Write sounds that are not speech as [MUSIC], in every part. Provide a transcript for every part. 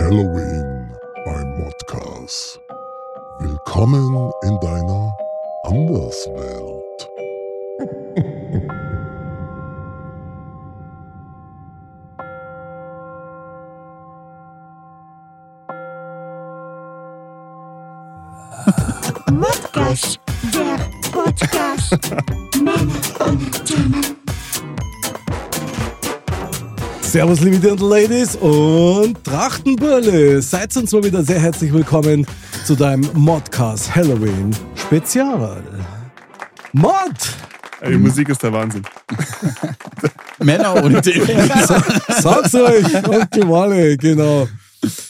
Halloween beim Modcast. Willkommen in deiner Anderswelt. Modcast, der Podcast. Männer ohne Themen. Servus, liebe Dirndl Ladies und Trachtenbrille. Seid uns mal wieder sehr herzlich willkommen zu deinem Modcast Halloween Spezial. Mod! Ey, die Musik ist der Wahnsinn. [LAUGHS] Männer ohne Themen. Sag's euch, Onkel Walle, genau.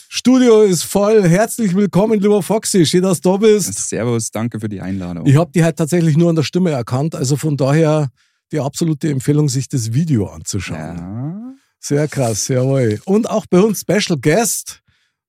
Studio ist voll. Herzlich willkommen, lieber Foxy. Schön, dass du da bist. Servus, danke für die Einladung. Ich habe die halt tatsächlich nur an der Stimme erkannt, also von daher die absolute Empfehlung, sich das Video anzuschauen. ja. Sehr krass, jawohl. Und auch bei uns Special Guest,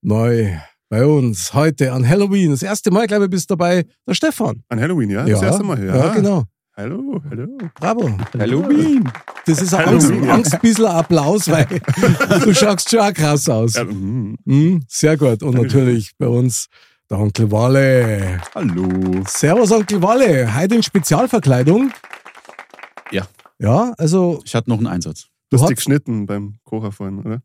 neu bei uns heute an Halloween. Das erste Mal, glaube ich, bist dabei der Stefan. An Halloween, ja? Das erste Mal hier. Ja, genau. Hallo, hallo. Bravo. Halloween. Das ist ein Angst, ja. Angstbissler Applaus, weil [LAUGHS] du schaust schon auch krass aus. Ja. Mhm, sehr gut. Und natürlich bei uns der Onkel Walle. Hallo. Servus, Onkel Walle. Heute in Spezialverkleidung. Ja. Ja, also Ich hatte noch einen Einsatz. Du hast dich geschnitten beim Kocher vorhin, oder?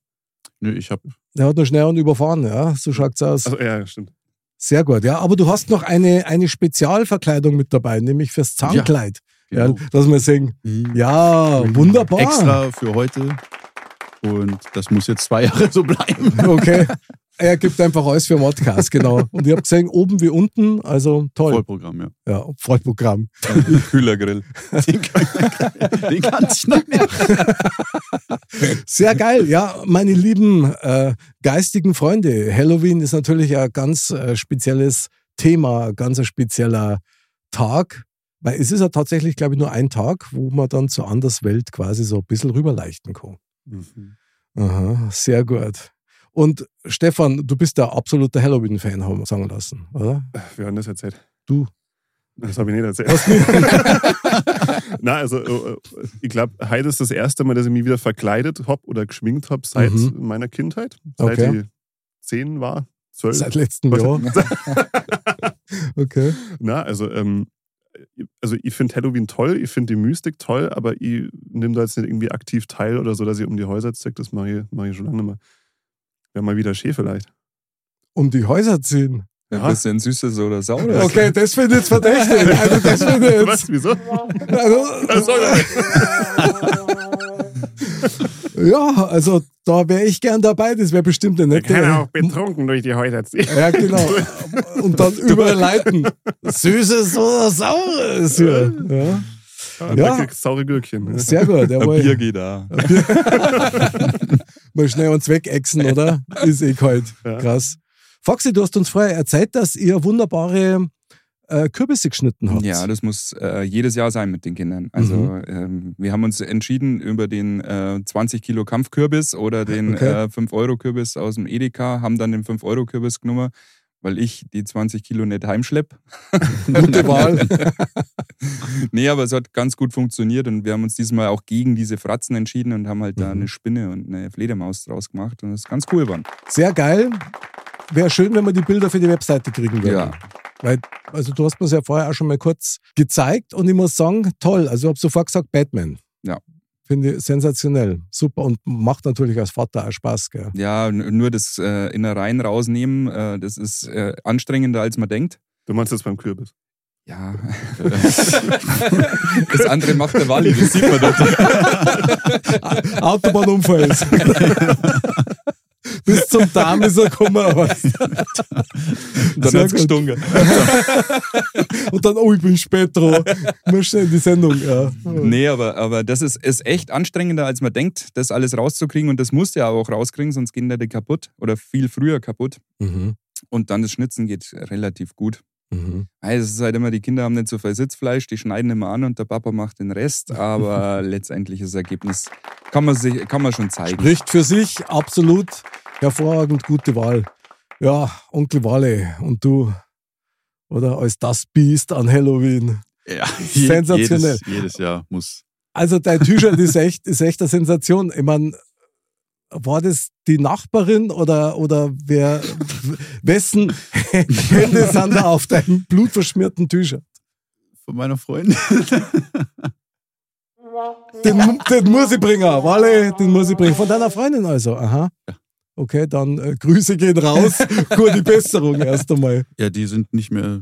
Nö, ich habe der hat noch schnell und überfahren, ja. So schaut's aus. Also ja, stimmt. Sehr gut, ja. Aber du hast noch eine, eine Spezialverkleidung mit dabei, nämlich fürs Zahnkleid. Ja, Genau. lass mal sehen. Ja, wunderbar. extra für heute. Und das muss jetzt zwei [LAUGHS] Jahre so bleiben. Okay. Er gibt einfach alles für Modcast, genau. [LAUGHS] Und ich habe gesehen, oben wie unten, also toll. Vollprogramm, ja. Ja, Vollprogramm. [LAUGHS] Kühlergrill. Den kann, den kann ich nicht mehr. Sehr geil. Ja, meine lieben äh, geistigen Freunde, Halloween ist natürlich ein ganz äh, spezielles Thema, ein ganz ein spezieller Tag. Weil es ist ja tatsächlich, glaube ich, nur ein Tag, wo man dann zur Anderswelt quasi so ein bisschen rüberleichten kann. Mhm. Aha, sehr gut. Und Stefan, du bist der absolute Halloween-Fan, haben wir sagen lassen, oder? Wir haben das erzählt. Du. Das habe ich nicht erzählt. Na, [LAUGHS] [LAUGHS] also äh, ich glaube, heute ist das erste Mal, dass ich mich wieder verkleidet habe oder geschminkt habe seit Mhm. meiner Kindheit. Seit Okay. ich zehn war, zwölf. Seit letztem Jahr. [LAUGHS] Okay. Na, also, ähm, also ich finde Halloween toll, ich finde die Mystik toll, aber ich nehme da jetzt nicht irgendwie aktiv teil oder so, dass ich um die Häuser ziehe. Das mache ich, mach ich schon lange nicht mehr. Wäre mal wieder schön vielleicht. Um die Häuser ziehen. Ein Ja. bisschen süßes oder saures. Okay, das finde ich jetzt verdächtig. Also das finde ich jetzt. Was? Wieso? Also, [LAUGHS] ja, also da wäre ich gern dabei. Das wäre bestimmt eine nette. betrunken durch die Häuser ziehen. Ja, genau. Und dann [LAUGHS] überleiten. Süßes oder Saures. Ja. ja. Ja. Ja. Du saure Gürkchen. Sehr gut. Ein Jawohl. Bier geht da. [LAUGHS] Mal schnell uns wegexen, oder? Ist eh kalt. Ja. Krass. Foxy, du hast uns vorher erzählt, dass ihr wunderbare äh, Kürbisse geschnitten habt. Ja, das muss äh, jedes Jahr sein mit den Kindern. Also Mhm. ähm, wir haben uns entschieden über den äh, 20 Kilo Kampfkürbis oder den Okay. äh, 5-Euro-Kürbis aus dem Edeka, haben dann den 5-Euro-Kürbis genommen, weil ich die 20 Kilo nicht heimschlepp. [LAUGHS] Gute Wahl. [LAUGHS] nee, aber es hat ganz gut funktioniert und wir haben uns diesmal auch gegen diese Fratzen entschieden und haben halt da Mhm. eine Spinne und eine Fledermaus draus gemacht und das ist ganz cool geworden. Sehr geil. Wäre schön, wenn wir die Bilder für die Webseite kriegen würden. Ja. Weil, also du hast mir ja vorher auch schon mal kurz gezeigt und ich muss sagen, toll. Also ich habe sofort gesagt, Batman. Ja. Finde ich sensationell. Super und macht natürlich als Vater auch Spaß, gell? Ja, nur das äh, Innereien rausnehmen, äh, das ist äh, anstrengender, als man denkt. Du meinst das beim Kürbis? Ja. [LAUGHS] das andere macht der Wally, das sieht man dort. [LAUGHS] Autobahnunfall ist. [LAUGHS] bis zum Darm ist er gekommen. Aber [LAUGHS] Dann Sehr hat's gut. gestunken. [LAUGHS] und dann, oh, ich bin spät dran. Muss schnell in die Sendung. Ja. Nee, aber, aber das ist, ist echt anstrengender, als man denkt, das alles rauszukriegen. Und das musst du ja auch rauskriegen, sonst gehen die kaputt oder viel früher kaputt. Mhm. Und dann das Schnitzen geht relativ gut. Mhm. Also es ist halt immer, die Kinder haben nicht so viel Sitzfleisch, die schneiden immer an und der Papa macht den Rest. Aber [LAUGHS] letztendlich das Ergebnis kann man, sich, kann man schon zeigen. Spricht für sich, absolut hervorragend gute Wahl. Ja, Onkel Walle und du, oder als das Biest an Halloween. Ja, [LAUGHS] Sensationell. Jedes, jedes Jahr muss. Also dein T-Shirt ist echt, ist echt eine Sensation. Ich meine, war das die Nachbarin oder, oder wer, wessen [LAUGHS] Hände sind da auf deinem blutverschmierten T-Shirt? Von meiner Freundin. Den, den muss ich bringen, Walle, den muss ich bringen. Von deiner Freundin also, aha. Okay, dann äh, Grüße gehen raus. [LAUGHS] Gute Besserung erst einmal. Ja, die sind nicht mehr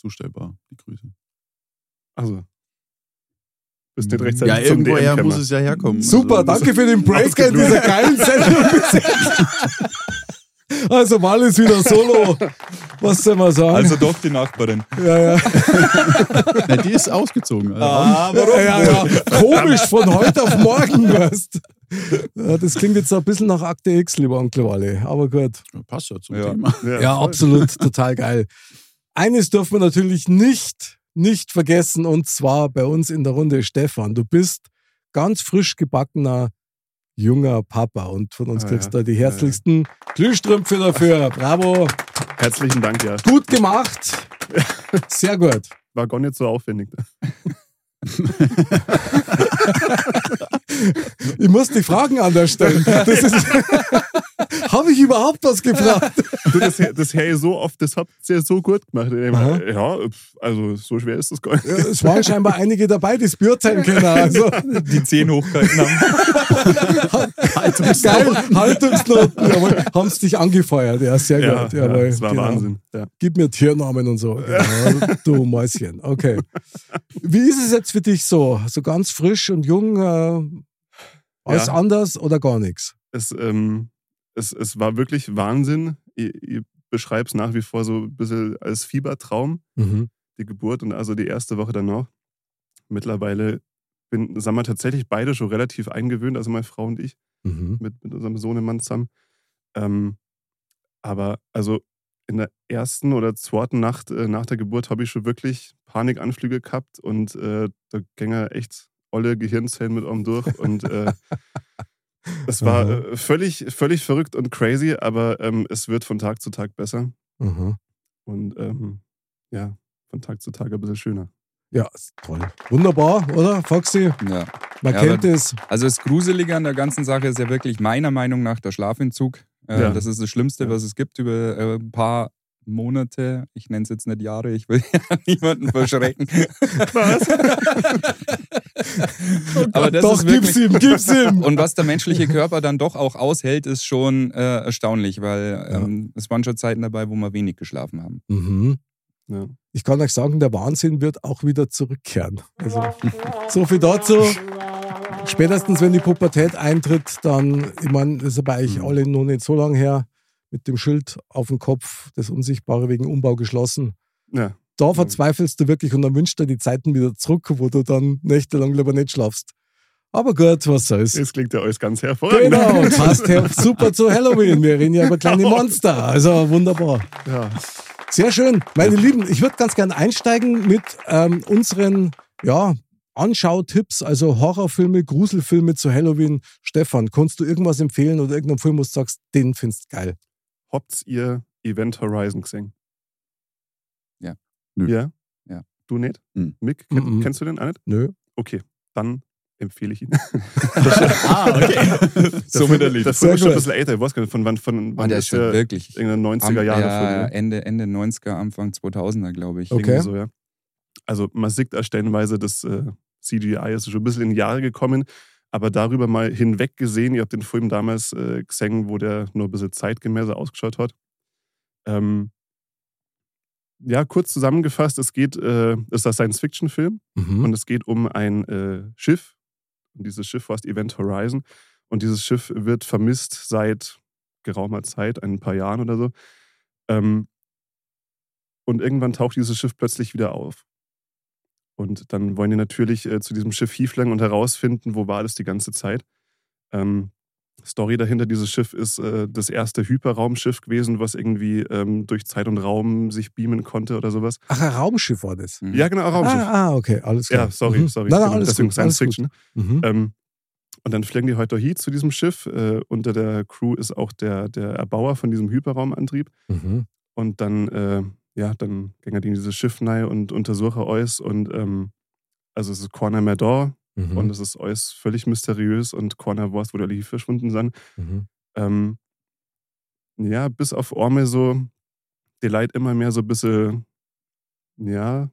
zustellbar, die Grüße. Also. Bist nicht rechtzeitig Ja, zum irgendwoher muss es ja herkommen. Super, Also, danke für den Break in dieser geilen Sendung. [LAUGHS] Also Walle ist wieder solo. Was soll man sagen? Also doch die Nachbarin. ja, ja. [LAUGHS] Na, die ist ausgezogen. Also Ah, Ja, ja, ja. Komisch, von heute auf morgen, weißt ja, Das klingt jetzt so ein bisschen nach Akte X, lieber Onkel Walle. Aber gut. Passt ja zum Ja. Thema. Ja, voll. absolut, total geil. Eines dürfen wir natürlich nicht, nicht vergessen, und zwar bei uns in der Runde Stefan. Du bist ganz frisch gebackener junger Papa und von uns Ah, kriegst ja. du die herzlichsten Glühstrümpfe dafür. Bravo, Herzlichen Dank, ja. gut gemacht. [LAUGHS] Sehr gut. War gar nicht so aufwendig. [LAUGHS] Ich muss die Fragen anders stellen. Das ist. [LAUGHS] Habe ich überhaupt was gefragt? Du, das, das Hey so oft, das habt ihr so gut gemacht. Ich Aha. Ja, also so schwer ist das gar nicht. Ja, Es waren scheinbar einige dabei, die es beurteilen können. Also, Die Zehen hochgehalten haben. geil, Haltungsnoten, jawohl, haben es dich angefeuert. Ja, sehr Ja, gut. ja, Jawohl, das war genau. Wahnsinn. Ja. Gib mir Tiernamen und so. Genau, du Mäuschen. Okay. Wie ist es jetzt für dich so? So ganz frisch und jung? Äh, alles Ja. anders oder gar nichts? Es, ähm, es, es war wirklich Wahnsinn. Ich, ich beschreibe es nach wie vor so ein bisschen als Fiebertraum, Mhm. die Geburt und also die erste Woche danach. Mittlerweile bin, sind wir tatsächlich beide schon relativ eingewöhnt, also meine Frau und ich. Mhm. mit, mit unserem Sohnemann zusammen. Ähm, aber also in der ersten oder zweiten Nacht äh, nach der Geburt habe ich schon wirklich Panikanflüge gehabt und äh, da gingen echt olle Gehirnzellen mit einem durch und äh, [LAUGHS] es war Aha. äh, völlig, völlig verrückt und crazy, aber ähm, es wird von Tag zu Tag besser Mhm. und ähm, ja, von Tag zu Tag ein bisschen schöner. Ja, ist toll. Wunderbar, oder, Foxy? Ja. Man Ja, kennt es. Also das Gruselige an der ganzen Sache ist ja wirklich meiner Meinung nach der Schlafentzug. Äh, Ja. Das ist das Schlimmste, Ja. was es gibt über äh, ein paar Monate. Ich nenne es jetzt nicht Jahre, ich will [LAUGHS] ja niemanden verschrecken. Was? [LAUGHS] Aber das Doch, ist wirklich, gib's ihm, gib's ihm. Und was der menschliche Körper dann doch auch aushält, ist schon äh, erstaunlich, weil Ja. ähm, es waren schon Zeiten dabei, wo wir wenig geschlafen haben. Mhm. Ja. Ich kann euch sagen, der Wahnsinn wird auch wieder zurückkehren. Also, [LAUGHS] so viel dazu. Spätestens, wenn die Pubertät eintritt, dann, ich meine, das ist ja bei euch Mhm. alle noch nicht so lange her, mit dem Schild auf dem Kopf, das Unsichtbare wegen Umbau geschlossen. ja. Da verzweifelst du wirklich und dann wünschst du dir die Zeiten wieder zurück, wo du dann nächtelang lieber nicht schlafst. Aber gut, was soll's. Das klingt ja alles ganz hervorragend. Genau, [LAUGHS] passt her, super zu Halloween. Wir reden ja über kleine [LAUGHS] Monster. Also wunderbar. Ja. Sehr schön. Meine Lieben, ich würde ganz gerne einsteigen mit ähm, unseren ja, Anschautipps, also Horrorfilme, Gruselfilme zu Halloween. Stefan, kannst du irgendwas empfehlen oder irgendeinen Film, wo du sagst, den findest du geil? Habt ihr Event Horizon gesehen? Ja. Nö. Ja? Ja. Du nicht? Mhm. Mick, kenn, Mhm. kennst du den auch nicht? Nö. Okay, dann empfehle ich ihn. [LAUGHS] ah, okay. [LAUGHS] Somit Der erledigt. Film ist schon ein bisschen älter. Ich weiß gar nicht, von wann, von wann der ist der wirklich irgendein 90er am- Jahre ja, Film. Ende, Ende 90er, Anfang 2000er, glaube ich. Okay. Irgendwie So, ja. Also man sieht da stellenweise, das äh, CGI ist schon ein bisschen in die Jahre gekommen, aber darüber mal hinweg gesehen, ihr habt den Film damals äh, gesehen, wo der nur ein bisschen zeitgemäßer ausgeschaut hat. Ähm, ja, kurz zusammengefasst, es geht, äh, es ist ein Science-Fiction-Film Mhm. und es geht um ein äh, Schiff. Und dieses Schiff heißt Event Horizon. Und dieses Schiff wird vermisst seit geraumer Zeit, ein paar Jahren oder so. Ähm, und irgendwann taucht dieses Schiff plötzlich wieder auf. Und dann wollen die natürlich äh, zu diesem Schiff hieflangen und herausfinden, wo war das die ganze Zeit. Ähm, Story dahinter, dieses Schiff ist äh, das erste Hyperraumschiff gewesen, was irgendwie ähm, durch Zeit und Raum sich beamen konnte oder sowas. Ach, ein Raumschiff war das. Mhm. Ja, genau, ein Raumschiff. Ah, ah, okay, alles klar. ja, sorry, Mhm. sorry. Nein, nein, Genau, alles Deswegen gut, Science alles Fiction. gut. Mhm. Ähm, und dann fliegen die heute hier zu diesem Schiff. Äh, unter der Crew ist auch der, der Erbauer von diesem Hyperraumantrieb. Mhm. Und dann, äh, ja, dann gehen die in dieses Schiff rein und untersuchen alles. Und ähm, also es ist Corner Mador Mhm. und es ist alles völlig mysteriös und Corner weiß, wo die alle verschwunden sind. Mhm. Ähm, ja, bis auf Orme so, die Leute immer mehr so ein bisschen, ja,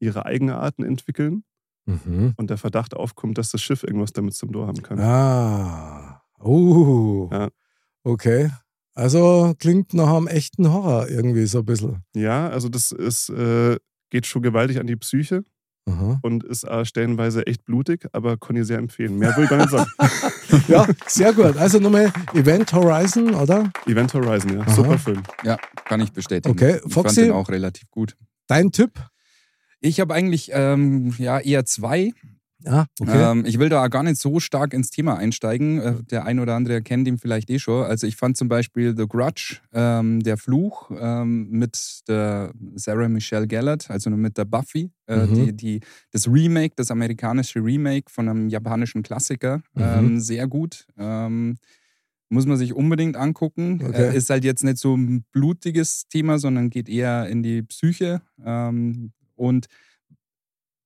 ihre Eigenarten entwickeln Mhm. und der Verdacht aufkommt, dass das Schiff irgendwas damit zum Tor haben kann. Ah. Uh. Ja. Okay. Also klingt nach einem echten Horror irgendwie so ein bisschen. Ja, also das ist, äh, geht schon gewaltig an die Psyche Aha. und ist äh, stellenweise echt blutig, aber kann ich sehr empfehlen. Mehr will ich gar nicht sagen. [LAUGHS] Ja, sehr gut. Also nochmal Event Horizon, oder? Event Horizon, ja. Aha. Super Film. Ja, kann ich bestätigen. Okay, ich fand Foxy? den auch relativ gut. Dein Tipp? Ich habe eigentlich ähm, ja eher zwei. Ja, okay. Ähm, ich will da gar nicht so stark ins Thema einsteigen. Äh, Der ein oder andere kennt ihn vielleicht eh schon. Also ich fand zum Beispiel The Grudge, ähm, der Fluch ähm, mit der Sarah Michelle Gellar, also mit der Buffy, äh, Mhm. die, die, das Remake, das amerikanische Remake von einem japanischen Klassiker, Mhm. ähm, sehr gut. Ähm, muss man sich unbedingt angucken. Okay. Äh, ist halt jetzt nicht so ein blutiges Thema, sondern geht eher in die Psyche. Ähm, und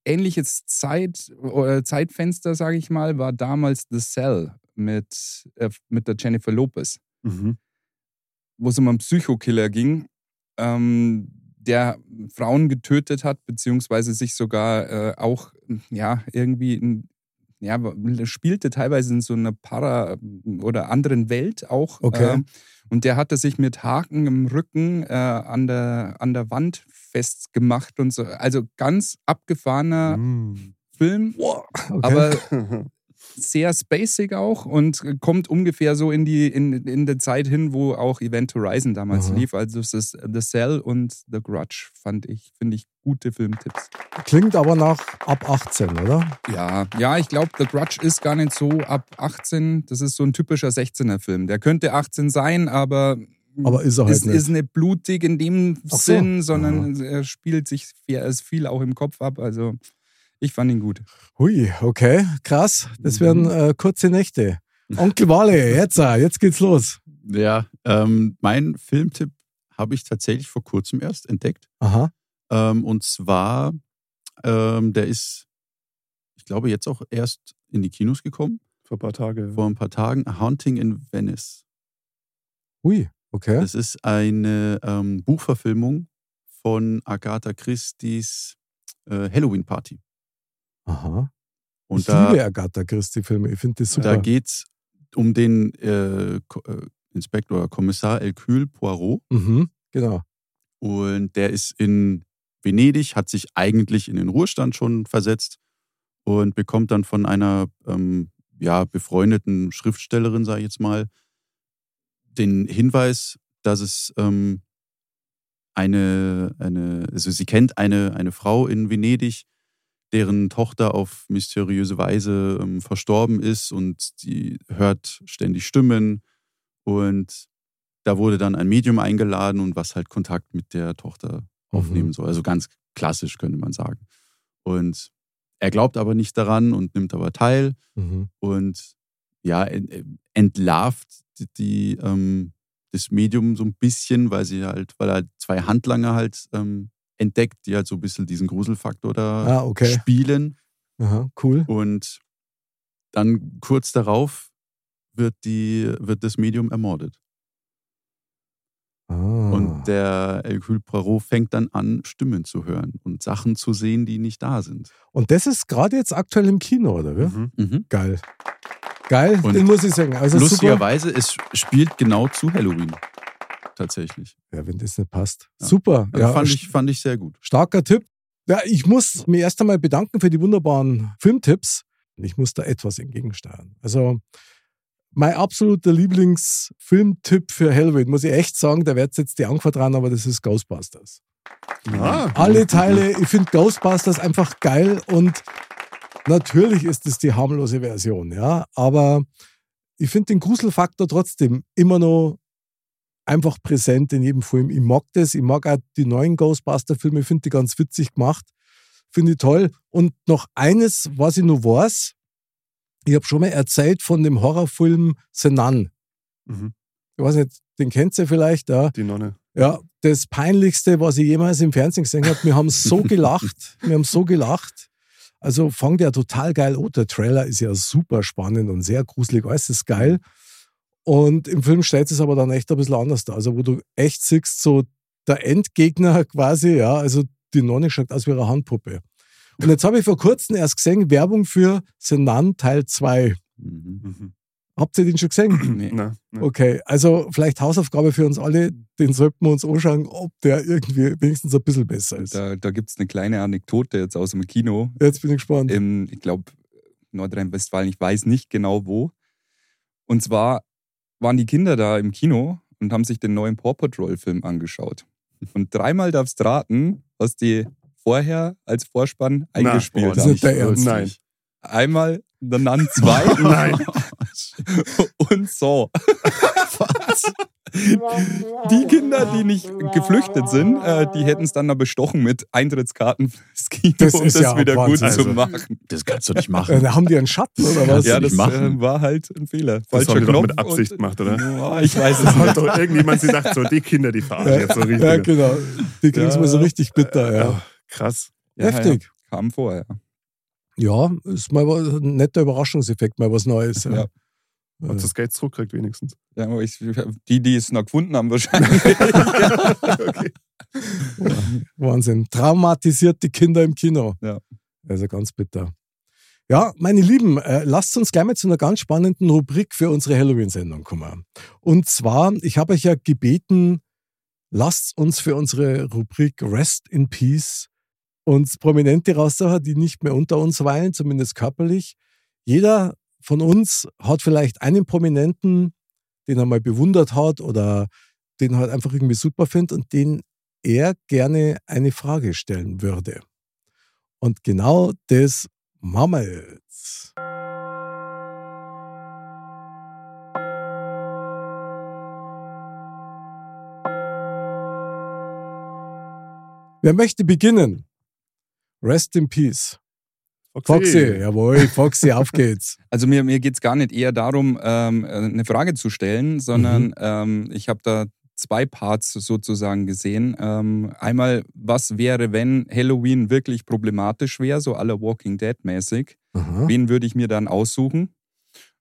ähnliches Zeit, oder Zeitfenster, sage ich mal, war damals The Cell mit, äh, mit der Jennifer Lopez, Mhm. wo es um einen Psychokiller ging, ähm, der Frauen getötet hat, beziehungsweise sich sogar äh, auch ja, irgendwie in, ja, spielte teilweise in so einer Para- oder anderen Welt auch. Okay. Ähm, und der hatte sich mit Haken im Rücken äh, an, der, an der Wand festgemacht und so. Also ganz abgefahrener Mm. Film, okay. aber [LAUGHS] sehr spacig auch und kommt ungefähr so in die in, in der Zeit hin, wo auch Event Horizon damals Aha. lief. Also es ist The Cell und The Grudge, fand ich, finde ich gute Filmtipps. Klingt aber nach ab 18, oder? Ja, ja, ich glaube, The Grudge ist gar nicht so ab 18. Das ist so ein typischer 16er-Film. Der könnte 18 sein, aber, Aber ist er halt ist, nicht. ist nicht blutig in dem so. Sinn, sondern er spielt sich ist viel auch im Kopf ab. Also ich fand ihn gut. Hui, okay, krass. Das Mhm. werden äh, kurze Nächte. Onkel Wale, jetzt, äh, jetzt geht's los. Ja, ähm, mein Filmtipp habe ich tatsächlich vor kurzem erst entdeckt. Aha. Ähm, und zwar, ähm, der ist, ich glaube, jetzt auch erst in die Kinos gekommen, Vor ein paar Tagen. vor ein paar Tagen. A Haunting in Venice. Hui, okay. Das ist eine ähm, Buchverfilmung von Agatha Christie's äh, Halloween Party. Aha. Und ich da, liebe Agatha Christie-Filme. Ich finde das super. da geht es um den äh, äh, Inspektor, Kommissar Hercule Poirot. mhm, genau. Und der ist in Venedig, hat sich eigentlich in den Ruhestand schon versetzt und bekommt dann von einer ähm, ja, befreundeten Schriftstellerin, sage ich jetzt mal, den Hinweis, dass es ähm, eine, eine, also sie kennt eine, eine Frau in Venedig, deren Tochter auf mysteriöse Weise ähm, verstorben ist und sie hört ständig Stimmen und da wurde dann ein Medium eingeladen und was halt Kontakt mit der Tochter aufnehmen soll. Also ganz klassisch könnte man sagen. Und er glaubt aber nicht daran und nimmt aber teil Mhm. und ja, en- entlarvt die, die, ähm, das Medium so ein bisschen, weil sie halt, weil er zwei Handlanger halt ähm, entdeckt, die halt so ein bisschen diesen Gruselfaktor da Ah, okay. spielen. Aha, cool. Und dann kurz darauf wird, die, wird das Medium ermordet. Ah. Und der Hercule Poirot fängt dann an, Stimmen zu hören und Sachen zu sehen, die nicht da sind. Und das ist gerade jetzt aktuell im Kino, oder? Mhm. Mhm. Geil. Geil, Und den muss ich sagen. Also super. Lustigerweise, es spielt genau zu Halloween. Tatsächlich. Ja, wenn das nicht passt. Ja. Super. Also ja, fand, ich, fand ich sehr gut. starker Tipp. Ja, ich muss mich erst einmal bedanken für die wunderbaren Filmtipps. Ich muss da etwas entgegensteuern. Also mein absoluter Lieblingsfilmtipp für Halloween, muss ich echt sagen, da wird jetzt die Antwort dran, aber das ist Ghostbusters. Ah, Alle Teile, ich finde Ghostbusters einfach geil und natürlich ist es die harmlose Version, ja, aber ich finde den Gruselfaktor trotzdem immer noch einfach präsent in jedem Film. Ich mag das, ich mag auch die neuen Ghostbuster-Filme, ich finde die ganz witzig gemacht, finde ich toll. Und noch eines, was ich noch weiß, ich habe schon mal erzählt von dem Horrorfilm Senan. Mhm. Ich weiß nicht, den kennt ihr vielleicht, ja. die Nonne. Ja, das Peinlichste, was ich jemals im Fernsehen gesehen habe, wir haben so [LAUGHS] gelacht, wir haben so gelacht. Also fängt ja total geil an. Der Trailer ist ja super spannend und sehr gruselig, alles ist geil. Und im Film stellt es aber dann echt ein bisschen anders dar. Also wo du echt siehst, so der Endgegner [LAUGHS] quasi, ja, also die Nonne schaut aus wie eine Handpuppe. Und jetzt habe ich vor kurzem erst gesehen, Werbung für Senan Teil 2. Mhm. Mhm. Habt ihr den schon gesehen? [CLEARS THROAT] Nee. Na, na. Okay, also vielleicht Hausaufgabe für uns alle, den sollten wir uns anschauen, ob der irgendwie wenigstens ein bisschen besser ist. Da, da gibt es eine kleine Anekdote jetzt aus dem Kino. Jetzt bin ich gespannt. Im, ich glaube, Nordrhein-Westfalen, ich weiß nicht genau wo. Und zwar waren die Kinder da im Kino und haben sich den neuen Paw Patrol-Film angeschaut. Und dreimal darfst du raten, was die vorher als Vorspann Na, eingespielt boah, das haben. Nein. Einmal The Nun [LAUGHS] 2 Nein. [LAUGHS] und so. [LAUGHS] Die Kinder, die nicht geflüchtet sind, äh, die hätten es dann da bestochen mit Eintrittskarten fürs Kino, Das um das ja wieder gut Wahnsinn. zu Also, machen. Das kannst du nicht Äh, machen. da haben die einen Schatten oder was? Ja, nicht das machen. äh, war halt ein Fehler. Das Falscher haben die doch Knopf mit Absicht und- gemacht, oder? Ja, ich weiß es [LAUGHS] nicht. doch irgendjemand sie sagt, so, die Kinder, die verarschen Ja, jetzt so richtig. ja, genau. Die kriegen es Ja. mal so richtig bitter, ja. Ja, krass. Ja, Heftig. Ja, kam vorher. Ja, ist mal was- ein netter Überraschungseffekt, mal was Neues. Ja. Ja. Hat das Geld zurückkriegt wenigstens. Ja, aber ich, die, die es noch gefunden haben, wahrscheinlich. [LAUGHS] okay. Wahnsinn. Traumatisiert die Kinder im Kino. Ja. Also ganz bitter. Ja, meine Lieben, äh, lasst uns gleich mal zu einer ganz spannenden Rubrik für unsere Halloween-Sendung kommen. Und zwar, ich habe euch ja gebeten, lasst uns für unsere Rubrik Rest in Peace uns Prominente raussuchen, die nicht mehr unter uns weilen, zumindest körperlich. Jeder von uns hat vielleicht einen Prominenten, den er mal bewundert hat oder den er halt einfach irgendwie super findet und den er gerne eine Frage stellen würde. Und genau das machen wir jetzt. Wer möchte beginnen? Rest in Peace. Foxy, jawohl, Foxy, auf geht's. [LAUGHS] Also mir, mir geht es gar nicht eher darum, ähm, eine Frage zu stellen, sondern Mhm. ähm, ich habe da zwei Parts sozusagen gesehen. Ähm, einmal, was wäre, wenn Halloween wirklich problematisch wäre, so aller Walking Dead mäßig? Aha. Wen würde ich mir dann aussuchen?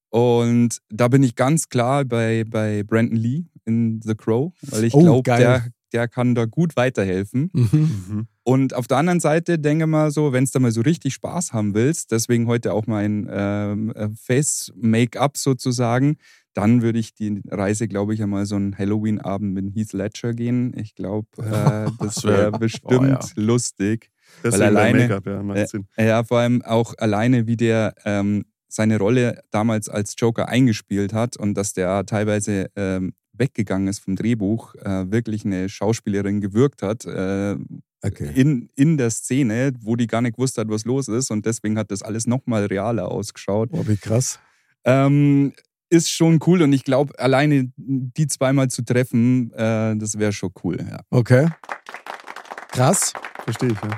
Und da bin ich ganz klar bei, bei Brandon Lee in The Crow, weil ich Oh, glaube, der, der kann da gut weiterhelfen. Mhm. Und auf der anderen Seite denke mal so, wenn du da mal so richtig Spaß haben willst, deswegen heute auch mein ähm, äh, Face-Make-up sozusagen, dann würde ich die Reise, glaube ich, einmal so einen Halloween-Abend mit Heath Ledger gehen. Ich glaube, äh, das wäre bestimmt Oh, ja. lustig. Deswegen alleine- der Make-up, ja, macht Äh, Sinn. Ja, vor allem auch alleine, wie der ähm, seine Rolle damals als Joker eingespielt hat und dass der teilweise ähm, weggegangen ist vom Drehbuch, äh, wirklich eine Schauspielerin gewirkt hat äh, Okay. in, in der Szene, wo die gar nicht gewusst hat, was los ist und deswegen hat das alles nochmal realer ausgeschaut. Oh, wie krass. Ähm, ist schon cool und ich glaube, alleine die zweimal zu treffen, äh, das wäre schon cool. Ja. Okay. Krass. Verstehe ich, ja.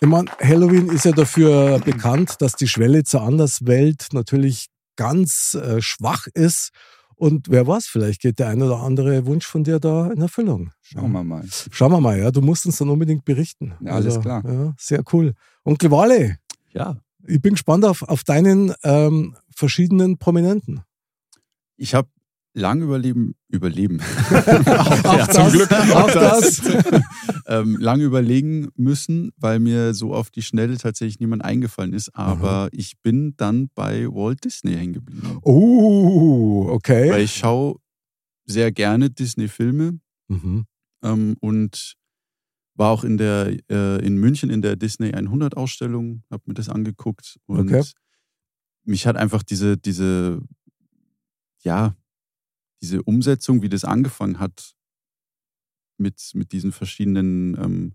Ich meine, Halloween ist ja dafür bekannt, dass die Schwelle zur Anderswelt natürlich ganz äh, schwach ist. Und wer weiß, vielleicht geht der ein oder andere Wunsch von dir da in Erfüllung. Schauen wir mal. Schauen wir mal, ja. Du musst uns dann unbedingt berichten. Also, Ja, alles klar. Ja, sehr cool. Onkel Wale, Ja. ich bin gespannt auf, auf deinen ähm, verschiedenen Prominenten. Ich habe lang überleben, überleben. [LAUGHS] Auch Ja, das, auch das. ähm, lang überlegen müssen, weil mir so auf die Schnelle tatsächlich niemand eingefallen ist. Aber ich bin dann bei Walt Disney hängen geblieben. Oh, okay. Weil ich schaue sehr gerne Disney-Filme Mhm. ähm, und war auch in der äh, in München in der Disney 100 Ausstellung, habe mir das angeguckt und Okay. mich hat einfach diese diese ja, diese Umsetzung, wie das angefangen hat, mit, mit diesen verschiedenen ähm,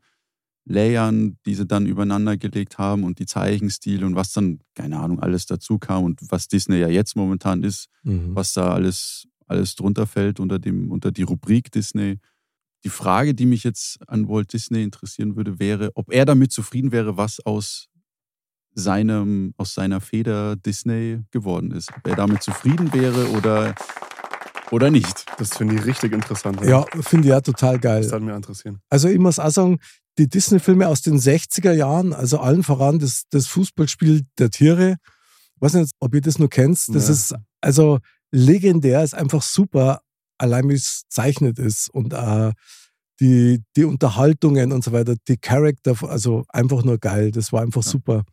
Layern, die sie dann übereinander gelegt haben und die Zeichenstil und was dann, keine Ahnung, alles dazu kam und was Disney ja jetzt momentan ist, Mhm. was da alles, alles drunter fällt unter, dem, unter die Rubrik Disney. Die Frage, die mich jetzt an Walt Disney interessieren würde, wäre, ob er damit zufrieden wäre, was aus seinem, aus seiner Feder Disney geworden ist. Ob er damit zufrieden wäre oder, oder nicht. Das finde ich richtig interessant. Ja, finde ich ja total geil. Das würde mich interessieren. Also ich muss auch sagen, die Disney-Filme aus den 60er Jahren, also allen voran das, das Fußballspiel der Tiere, ich weiß nicht, ob ihr das nur kennt, das Ja. ist also legendär, ist einfach super, allein wie es zeichnet ist und äh, die, die Unterhaltungen und so weiter, die Charakter, also einfach nur geil, das war einfach Ja. super.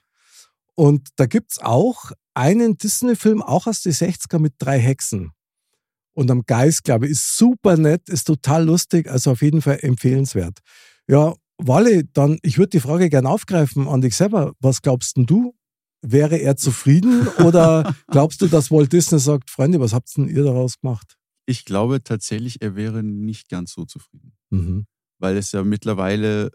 Und da gibt es auch einen Disney-Film, auch aus den 60er mit drei Hexen. Und am Geist, glaube ich, ist super nett, ist total lustig, also auf jeden Fall empfehlenswert. Ja, Walle, dann, ich würde die Frage gerne aufgreifen an dich selber. Was glaubst denn du? Wäre er zufrieden [LAUGHS] oder glaubst du, dass Walt Disney sagt, Freunde, was habt denn ihr daraus gemacht? Ich glaube tatsächlich, er wäre nicht ganz so zufrieden. Mhm. weil es ja mittlerweile,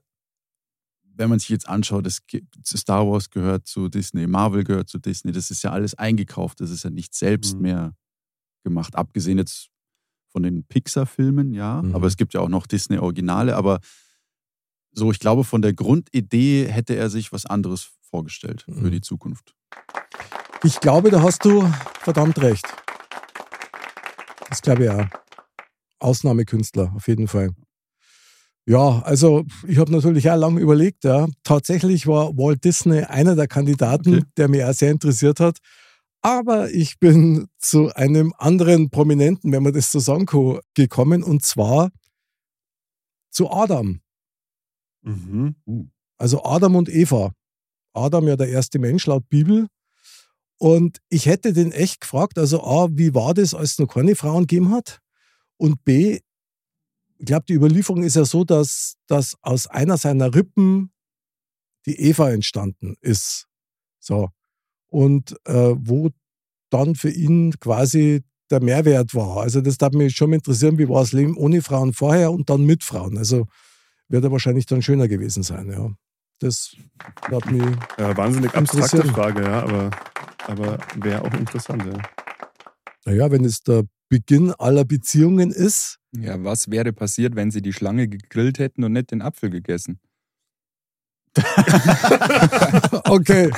wenn man sich jetzt anschaut, ge- Star Wars gehört zu Disney, Marvel gehört zu Disney, das ist ja alles eingekauft, das ist ja nicht selbst Mhm. mehr gemacht, abgesehen jetzt von den Pixar-Filmen, ja, Mhm. aber es gibt ja auch noch Disney-Originale, aber so, ich glaube, von der Grundidee hätte er sich was anderes vorgestellt für Mhm. die Zukunft. Ich glaube, da hast du verdammt recht. Das glaube ich auch. Ausnahmekünstler, auf jeden Fall. Ja, also ich habe natürlich auch lange überlegt. Ja. Tatsächlich war Walt Disney einer der Kandidaten, Okay. der mich auch sehr interessiert hat. Aber ich bin zu einem anderen Prominenten, wenn man das so sagen kann, gekommen, und zwar zu Adam. Mhm. Also Adam und Eva. Adam ja der erste Mensch laut Bibel. Und ich hätte den echt gefragt, also A, wie war das, als es noch keine Frauen gegeben hat? Und B, ich glaube, die Überlieferung ist ja so, dass, dass aus einer seiner Rippen die Eva entstanden ist. So. Und äh, wo dann für ihn quasi der Mehrwert war. Also das darf mich schon mal interessieren, wie war das Leben ohne Frauen vorher und dann mit Frauen. Also wird er wahrscheinlich dann schöner gewesen sein, ja. Das hat mich. Ja, wahnsinnig abstrakte. Frage, ja, aber, aber wäre auch interessant, ja. Naja, wenn es der Beginn aller Beziehungen ist, Ja, was wäre passiert, wenn sie die Schlange gegrillt hätten und nicht den Apfel gegessen? [LAUGHS] okay,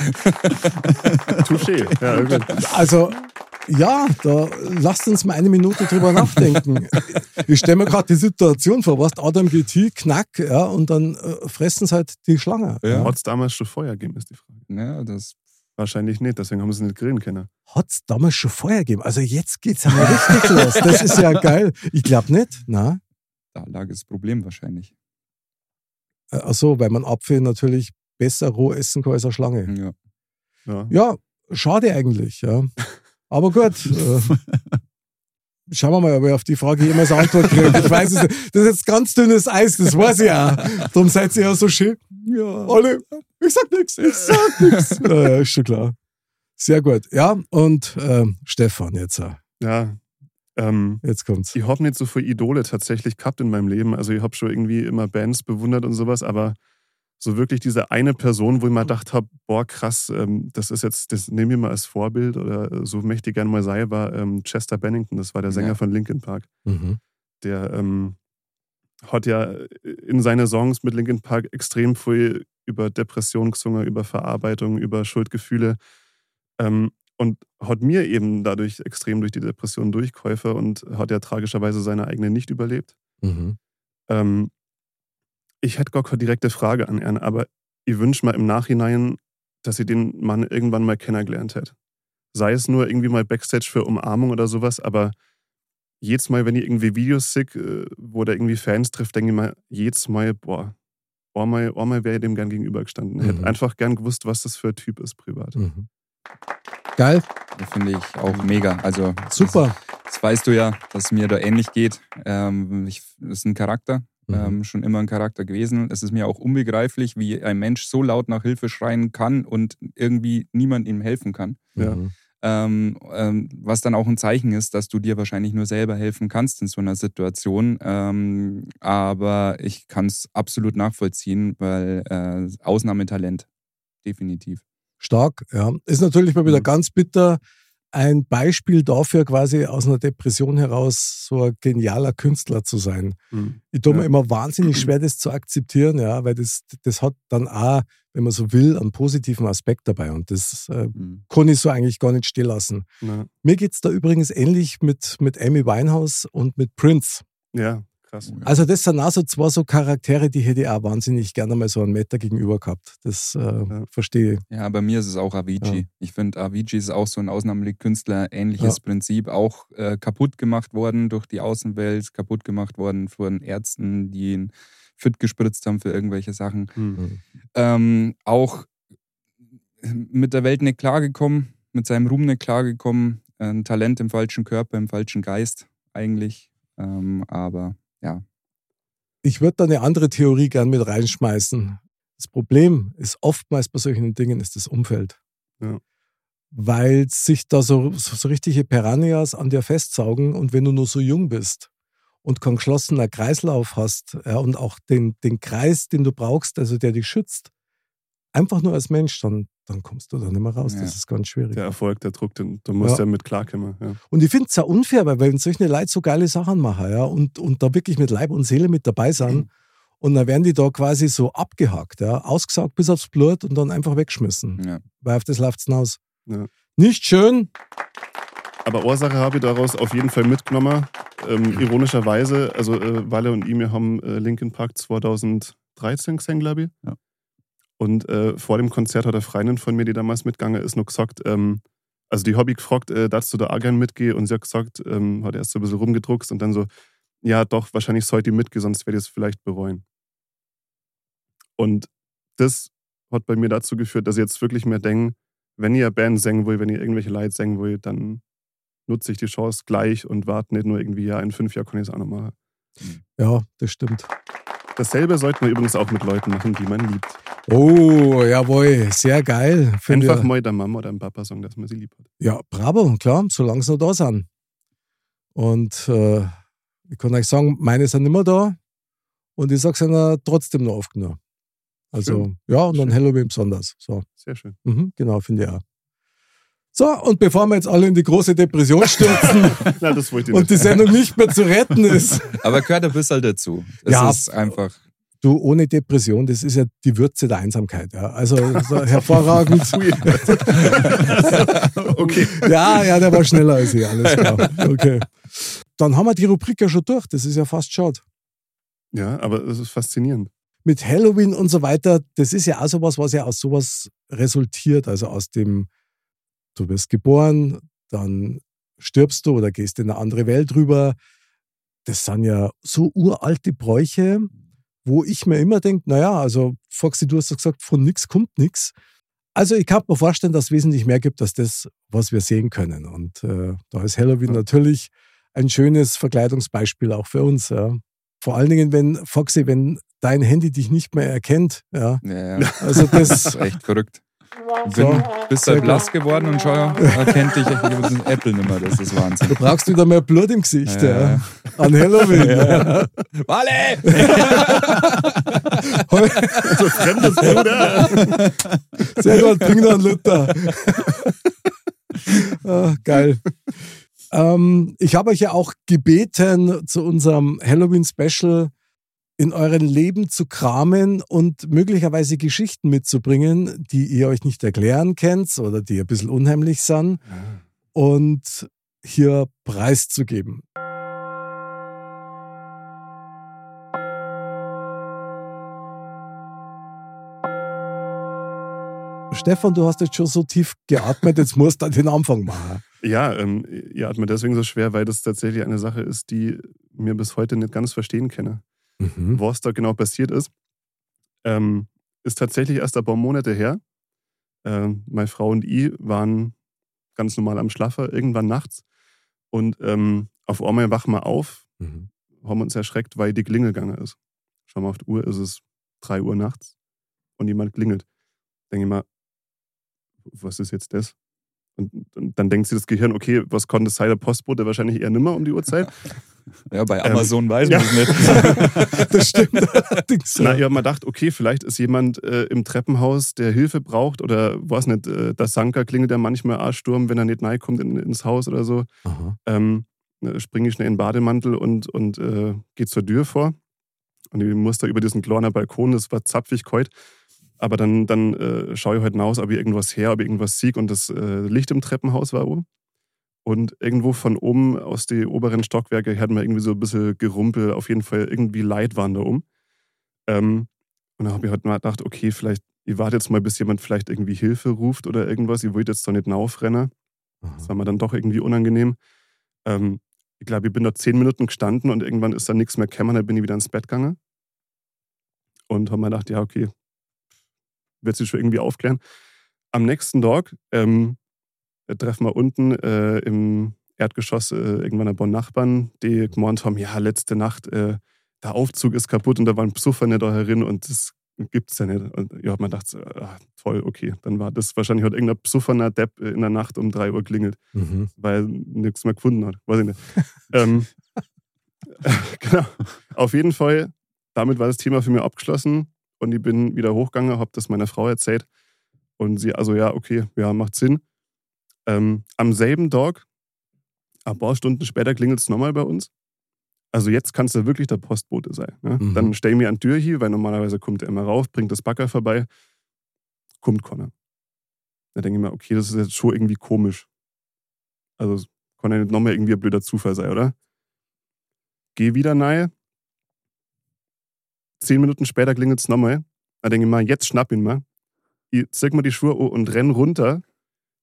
Touché. Ja, gut. also ja, da lasst uns mal eine Minute drüber nachdenken. Ich stelle mir gerade die Situation vor, was Adam geht hier, knack, ja, und dann äh, fressen sie halt die Schlange. Ja. Hat es damals schon Feuer gegeben, ist die Frage. Ja, das, Wahrscheinlich nicht, deswegen haben sie nicht grillen können. Hat es damals schon Feuer gegeben? Also jetzt geht's ja mal richtig los. Das ist ja geil. Ich glaube nicht, na. da lag das Problem wahrscheinlich. Äh, Ach so, weil man Apfel natürlich besser roh essen kann als eine Schlange. Ja. Ja. Ja, schade eigentlich, ja. Aber gut. [LAUGHS] Äh, schauen wir mal, ob ich auf die Frage jemals eine Antwort kriege. Ich weiß es nicht. Das ist jetzt ganz dünnes Eis, das weiß ich ja. Darum seid ihr ja so schön. Ja. Alle, ich sag nichts, ich sag nichts. [LAUGHS] Ja, ja, ist schon klar. Sehr gut. Ja, und ähm, Stefan, jetzt, äh, Ja. Ähm, jetzt kommt's. ich habe nicht so viele Idole tatsächlich gehabt in meinem Leben. Also ich habe schon irgendwie immer Bands bewundert und sowas, aber so wirklich diese eine Person, wo ich mal gedacht habe, boah, krass, ähm, das ist jetzt, das nehme ich mal als Vorbild oder so möchte ich gerne mal sein, war ähm, Chester Bennington, das war der Sänger Ja. von Linkin Park. Mhm. Der ähm, hat ja in seine Songs mit Linkin Park extrem viel über Depression gesungen, über Verarbeitung, über Schuldgefühle. Ähm, und hat mir eben dadurch extrem durch die Depression durchkäufe und hat ja tragischerweise seine eigene nicht überlebt. Mhm. Ähm, ich hätte gar keine direkte Frage an ihn, aber ich wünsche mal im Nachhinein, dass ich den Mann irgendwann mal kennengelernt hätte. Sei es nur irgendwie mal Backstage für Umarmung oder sowas, aber jedes Mal, wenn ich irgendwie Videos sehe, äh, wo der irgendwie Fans trifft, denke ich mal, jedes Mal, boah, einmal, einmal wäre ich dem gern gegenübergestanden. Mhm. Hätte einfach gern gewusst, was das für ein Typ ist privat. Mhm. Geil, Das finde ich auch mega. Also super. Das, das weißt du ja, dass es mir da ähnlich geht. Ähm, ich, das ist ein Charakter, Mhm. ähm, schon immer ein Charakter gewesen. Es ist mir auch unbegreiflich, wie ein Mensch so laut nach Hilfe schreien kann und irgendwie niemand ihm helfen kann. Ja. Mhm. Ähm, ähm, was dann auch ein Zeichen ist, dass du dir wahrscheinlich nur selber helfen kannst in so einer Situation. Ähm, aber ich kann es absolut nachvollziehen, weil äh, Ausnahmetalent, definitiv. Stark, ja. Ist natürlich mal wieder Mhm. ganz bitter. Ein Beispiel dafür, quasi aus einer Depression heraus so ein genialer Künstler zu sein. Mhm. Ich tue mir Ja. immer wahnsinnig [CLEARS THROAT] schwer, das zu akzeptieren, ja, weil das, das hat dann auch, wenn man so will, einen positiven Aspekt dabei. Und das äh, Mhm. kann ich so eigentlich gar nicht stehen lassen. Mir geht's da übrigens ähnlich mit, mit Amy Winehouse und mit Prince. ja, krass. Also das sind auch so zwei so Charaktere, die hätte ich auch wahnsinnig gerne mal so einen Meter gegenüber gehabt. Das äh, Ja. verstehe ich. Ja, bei mir ist es auch Avicii. Ja. Ich finde, Avicii ist auch so ein Ausnahmekünstler, ähnliches Ja. Prinzip, auch äh, kaputt gemacht worden durch die Außenwelt, kaputt gemacht worden von Ärzten, die ihn fit gespritzt haben für irgendwelche Sachen. Mhm. Ähm, auch mit der Welt nicht klargekommen, mit seinem Ruhm nicht klargekommen, ein Talent im falschen Körper, im falschen Geist eigentlich. Ähm, aber ja, Ich würde da eine andere Theorie gern mit reinschmeißen. Das Problem ist oftmals bei solchen Dingen ist das Umfeld. Ja. Weil sich da so, so, so richtige Piranhas an dir festsaugen und wenn du nur so jung bist und keinen geschlossenen Kreislauf hast ja, und auch den, den Kreis, den du brauchst, also der dich schützt, einfach nur als Mensch, dann, dann kommst du da nicht mehr raus. Ja. Das ist ganz schwierig. Der Erfolg, der Druck, den, da musst Ja. du ja mit klarkommen. Ja. Und ich finde es ja unfair, weil wenn solche Leute so geile Sachen machen ja, und, und da wirklich mit Leib und Seele mit dabei sind und dann werden die da quasi so abgehakt, ja, ausgesaugt bis aufs Blut und dann einfach weggeschmissen. ja. Weil auf das läuft es hinaus. Ja. Nicht schön. Aber Ursache habe ich daraus auf jeden Fall mitgenommen. Ähm, ironischerweise, also äh, Walle und ich, wir haben äh, Linkin Park 2013 gesehen, glaube ich. Ja. Und äh, vor dem Konzert hat eine Freundin von mir, die damals mitgegangen ist, noch gesagt, ähm, also die Hobby gefragt, äh, dass du da auch gern mitgehen und sie hat gesagt, ähm, hat erst so ein bisschen rumgedruckst und dann so, ja doch, wahrscheinlich sollte ich mitgehen, sonst werde ich es vielleicht bereuen. Und das hat bei mir dazu geführt, dass ich jetzt wirklich mehr denke, wenn ihr Band singen will, wenn ihr irgendwelche Lied singen will, dann nutze ich die Chance gleich und warte nicht nur irgendwie, ja, in fünf Jahren kann ich es auch noch machen. Ja, das stimmt. Dasselbe sollte man übrigens auch mit Leuten machen, die man liebt. Oh, jawohl, sehr geil. Einfach mal der Mama oder dem Papa sagen, dass man sie lieb hat. Ja, bravo, klar, solange sie noch da sind. Und äh, ich kann euch sagen, meine sind immer da und ich sage es ihnen trotzdem noch oft genug. Also, Schön. ja, und dann Schön. Halloween besonders. So. Sehr schön. Mhm, genau, finde ich auch. So, und bevor wir jetzt alle in die große Depression stürzen [LAUGHS] Na, das wollte ich und die. Sendung nicht mehr zu retten ist, Aber gehört ein bisschen dazu. Es Ja. ist einfach. du, ohne Depression, das ist ja die Würze der Einsamkeit. Ja. Also so hervorragend. [LAUGHS] okay. Ja, ja, der war schneller als ich, alles klar. Okay. Dann haben wir die Rubrik ja schon durch, das ist ja fast schade. Ja, aber es ist faszinierend. Mit Halloween und so weiter, das ist ja auch sowas, was ja aus sowas resultiert, also aus dem, du wirst geboren, dann stirbst du oder gehst in eine andere Welt rüber. Das sind ja so uralte Bräuche, wo ich mir immer denke, naja, also Foxy, du hast doch gesagt, von nichts kommt nichts. Also ich kann mir vorstellen, dass es wesentlich mehr gibt als das, was wir sehen können. Und äh, da ist Halloween natürlich ein schönes Verkleidungsbeispiel auch für uns. Ja. Vor allen Dingen, wenn, Foxy, wenn dein Handy dich nicht mehr erkennt. Ja. Ja, ja. Also Das das, [LAUGHS] ist echt verrückt. So, Bin, bist du blass geworden und schau, erkennt dich das Apple nicht mehr. Das ist Wahnsinn. du brauchst wieder mehr Blut im Gesicht. Ja, Ja. An Halloween. Ja. [LAUGHS] Walle! So fremdes Bruder. Sehr gut, bring noch einen Luther. ah, geil. Ähm, ich habe euch ja auch gebeten, zu unserem Halloween-Special in euren Leben zu kramen und möglicherweise Geschichten mitzubringen, die ihr euch nicht erklären könnt oder die ein bisschen unheimlich sind und hier preiszugeben. Stefan, du hast jetzt schon so tief geatmet, jetzt musst du den Anfang machen. Ja, ähm, ihr atmet deswegen so schwer, weil das tatsächlich eine Sache ist, die mir bis heute nicht ganz verstehen kenne. Mhm. Was da genau passiert ist, ähm, ist tatsächlich erst ein paar Monate her. Ähm, meine Frau und ich waren ganz normal am Schlaffer, irgendwann nachts. Und ähm, auf einmal wachen wir auf, Mhm. haben uns erschreckt, weil die Klingel gegangen ist. Schauen wir auf die Uhr, ist es 3 Uhr nachts und jemand klingelt. Denke ich mal, was ist jetzt das? Und, und dann denkt sich das Gehirn, okay, was konnte sein, der Postbote wahrscheinlich eher nimmer um die Uhrzeit. Ja, bei Ähm, Amazon weiß ja. man es nicht. [LAUGHS] Das stimmt [LAUGHS] allerdings. Na, ich habe mal gedacht, okay, vielleicht ist jemand äh, im Treppenhaus, der Hilfe braucht oder weiß nicht, äh, der Sanka klingelt ja manchmal Arschsturm, wenn er nicht reinkommt in, ins Haus oder so. Ähm, springe ich schnell in den Bademantel und, und äh, gehe zur Tür vor. Und ich muss da über diesen kleinen Balkon, das war zapfig kalt. Aber dann, dann äh, schaue ich halt hinaus, ob ich irgendwas her, ob ich irgendwas sehe. Und das äh, Licht im Treppenhaus war oben. Und irgendwo von oben aus den oberen Stockwerke hört man irgendwie so ein bisschen Gerumpel. Auf jeden Fall irgendwie Leid waren da oben. Ähm, und dann habe ich halt mal gedacht, okay, vielleicht, ich warte jetzt mal, bis jemand vielleicht irgendwie Hilfe ruft oder irgendwas. Ich wollte jetzt doch nicht naufrennen. Das war mir dann doch irgendwie unangenehm. Ähm, ich glaube, ich bin da zehn Minuten gestanden und irgendwann ist da nichts mehr gekommen, dann bin ich wieder ins Bett gegangen. Und habe mir gedacht, ja, okay, wird sich schon irgendwie aufklären. Am nächsten Tag ähm, treffen wir unten äh, im Erdgeschoss äh, irgendwann ein paar Nachbarn, die gemeint haben, ja, letzte Nacht, äh, der Aufzug ist kaputt und da waren Psuffer nicht da herin und das gibt's ja nicht. Und mir gedacht, so, ah, toll, okay, dann war das wahrscheinlich hat irgendein Psufferner Depp in der Nacht um drei Uhr klingelt Mhm. weil nichts mehr gefunden hat. Weiß ich nicht. [LAUGHS] ähm, [LAUGHS] genau. Auf jeden Fall, damit war das Thema für mich abgeschlossen und ich bin wieder hochgegangen, habe das meiner Frau erzählt und sie, also ja, okay, ja, macht Sinn. Ähm, am selben Tag, ein paar Stunden später, klingelt es nochmal bei uns. Also jetzt kannst du wirklich der Postbote sein. Ne? Mhm. Dann stell ich mir an die Tür hier, weil normalerweise kommt er immer rauf, bringt das Backer vorbei, kommt Connor. Da denke ich mir, okay, das ist jetzt schon irgendwie komisch. Also kann ja nicht nochmal irgendwie ein blöder Zufall sein, oder? Geh wieder nahe. Zehn Minuten später klingelt es nochmal. Da denke ich mal, jetzt schnapp ihn mal. Ich zeig mal die Schuhe und renn runter.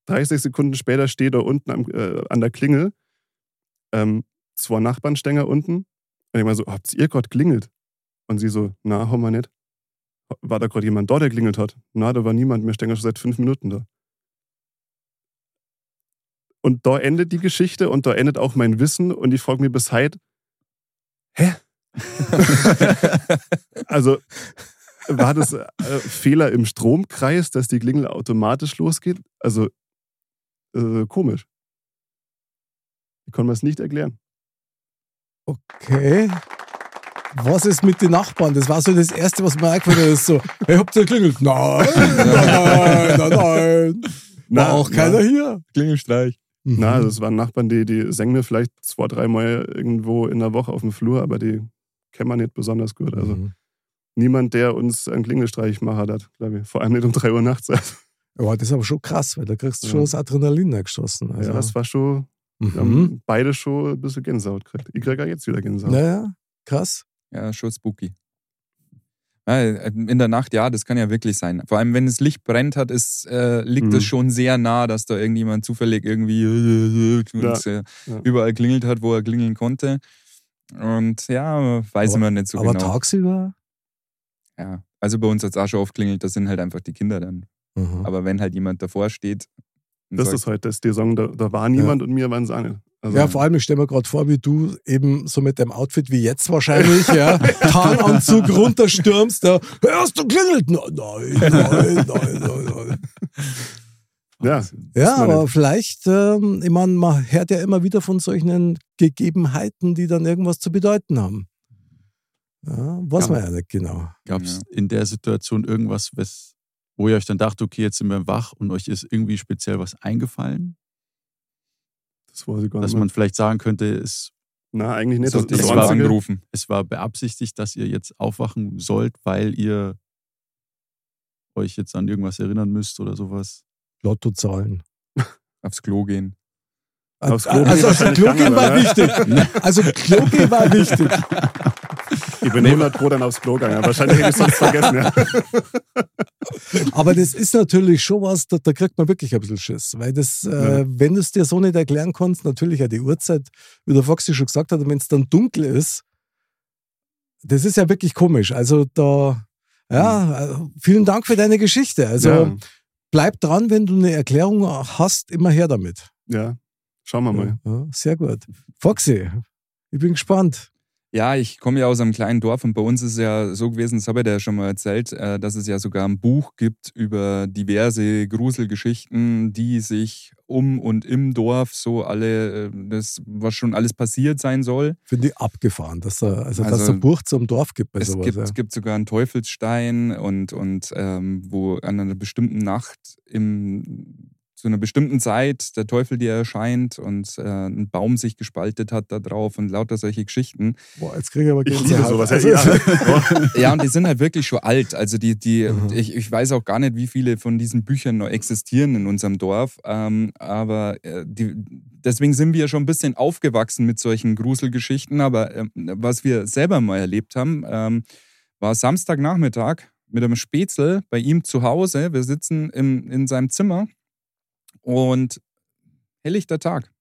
30 Sekunden später steht er unten am, äh, an der Klingel. Ähm, zwei Nachbarnstänger unten. Und ich mal so, habt ihr gerade klingelt? Und sie so, na, haben wir nicht. War da gerade jemand da, der klingelt hat? Na, da war niemand. Wir stehen schon seit fünf Minuten da. Und da endet die Geschichte und da endet auch mein Wissen und ich frage mich bis heute, hä? [LAUGHS] also war das äh, Fehler im Stromkreis, dass die Klingel automatisch losgeht? Also äh, komisch. Ich kann mir das nicht erklären. Okay. Was ist mit den Nachbarn? Das war so das Erste, was mir eingefallen ist. So, hey, habt ihr geklingelt? Nein, nein, nein, nein. [LAUGHS] War Na, auch keiner na. hier. Klingelstreich. Mhm. Na, das waren Nachbarn, die, die singen mir vielleicht zwei, dreimal irgendwo in der Woche auf dem Flur, aber die kennen wir nicht besonders gut. Also Mhm. niemand, der uns einen Klingelstreich machen hat, glaube ich. Vor allem nicht um drei Uhr nachts. [LAUGHS] Also, Ja, das ist aber schon krass, weil da kriegst du schon Ja. das Adrenalin geschossen. Also, ja, das war schon, wir mhm. haben beide schon ein bisschen Gänsehaut gekriegt. Ich kriege ja jetzt wieder Gänsehaut. Naja, krass. Ja, schon spooky. Ja, in der Nacht, ja, das kann ja wirklich sein. Vor allem, wenn das Licht brennt hat, ist, äh, liegt Mhm. es schon sehr nah, dass da irgendjemand zufällig irgendwie ja. [LAUGHS] überall klingelt hat, wo er klingeln konnte. Und ja, weiß Aber- man nicht so aber genau. tagsüber? Ja. Also bei uns hat es auch schon oft klingelt, das sind halt einfach die Kinder dann. Mhm. Aber wenn halt jemand davor steht. Das sagt, ist halt das, die sagen, da, da war niemand und mir waren es auch nicht. Also, Ja, vor allem, ich stelle mir gerade vor, wie du eben so mit dem Outfit wie jetzt wahrscheinlich, [LAUGHS] ja, Tarnanzug runterstürmst, ja, hörst du klingelt? Nein, nein, nein, nein, nein, nein. Ja, Ja, aber nicht. vielleicht, ähm, ich meine, man hört ja immer wieder von solchen Gegebenheiten, die dann irgendwas zu bedeuten haben. Ja, weiß Ja. man ja nicht genau. Gab es in der Situation irgendwas, was, wo ihr euch dann dacht, okay, jetzt sind wir wach und euch ist irgendwie speziell was eingefallen? das weiß ich gar Dass nicht. mehr. man vielleicht sagen könnte, es, Na, eigentlich nicht. so Das, das das war angerufen. es war beabsichtigt, dass ihr jetzt aufwachen sollt, weil ihr euch jetzt an irgendwas erinnern müsst oder sowas. Lottozahlen. [LAUGHS] Aufs Klo gehen. Aufs Klo also, gehen also wahrscheinlich Klo gehen gegangen, war wichtig. [LAUGHS] Also Klo gehen war wichtig. Ich bin 100 Pro dann aufs Klo gegangen. Wahrscheinlich hätte ich es sonst vergessen. Ja. [LAUGHS] Aber das ist natürlich schon was, da, da kriegt man wirklich ein bisschen Schiss. Weil das, äh, wenn du es dir so nicht erklären kannst, natürlich ja die Uhrzeit, wie der Foxy schon gesagt hat, wenn es dann dunkel ist, das ist ja wirklich komisch. Also da, ja, also vielen Dank für deine Geschichte. Also ja, bleib dran, wenn du eine Erklärung hast, immer her damit. ja, schauen wir mal. Ja, sehr gut. Foxy, ich bin gespannt. Ja, ich komme ja aus einem kleinen Dorf und bei uns ist es ja so gewesen, das habe ich dir ja schon mal erzählt, äh, dass es ja sogar ein Buch gibt über diverse Gruselgeschichten, die sich um und im Dorf so alle, äh, das, was schon alles passiert sein soll. Finde ich abgefahren, dass er, also, dass Also, es ein Buch zum Dorf gibt bei Es sowas. gibt, ja. gibt sogar einen Teufelsstein und, und ähm, wo an einer bestimmten Nacht im, zu einer bestimmten Zeit der Teufel dir erscheint und äh, ein Baum sich gespaltet hat da drauf und lauter solche Geschichten. Boah, jetzt kriege ich aber Ich liebe Gänsehaut. sowas. Also, Ja, [LAUGHS] ja. Und die sind halt wirklich schon alt. Also die, die, Mhm. ich, ich weiß auch gar nicht, wie viele von diesen Büchern noch existieren in unserem Dorf. Ähm, aber äh, die, deswegen sind wir schon ein bisschen aufgewachsen mit solchen Gruselgeschichten. Aber ähm, was wir selber mal erlebt haben, ähm, war Samstagnachmittag mit einem Spätzle bei ihm zu Hause. Wir sitzen im, in seinem Zimmer und helllichter Tag.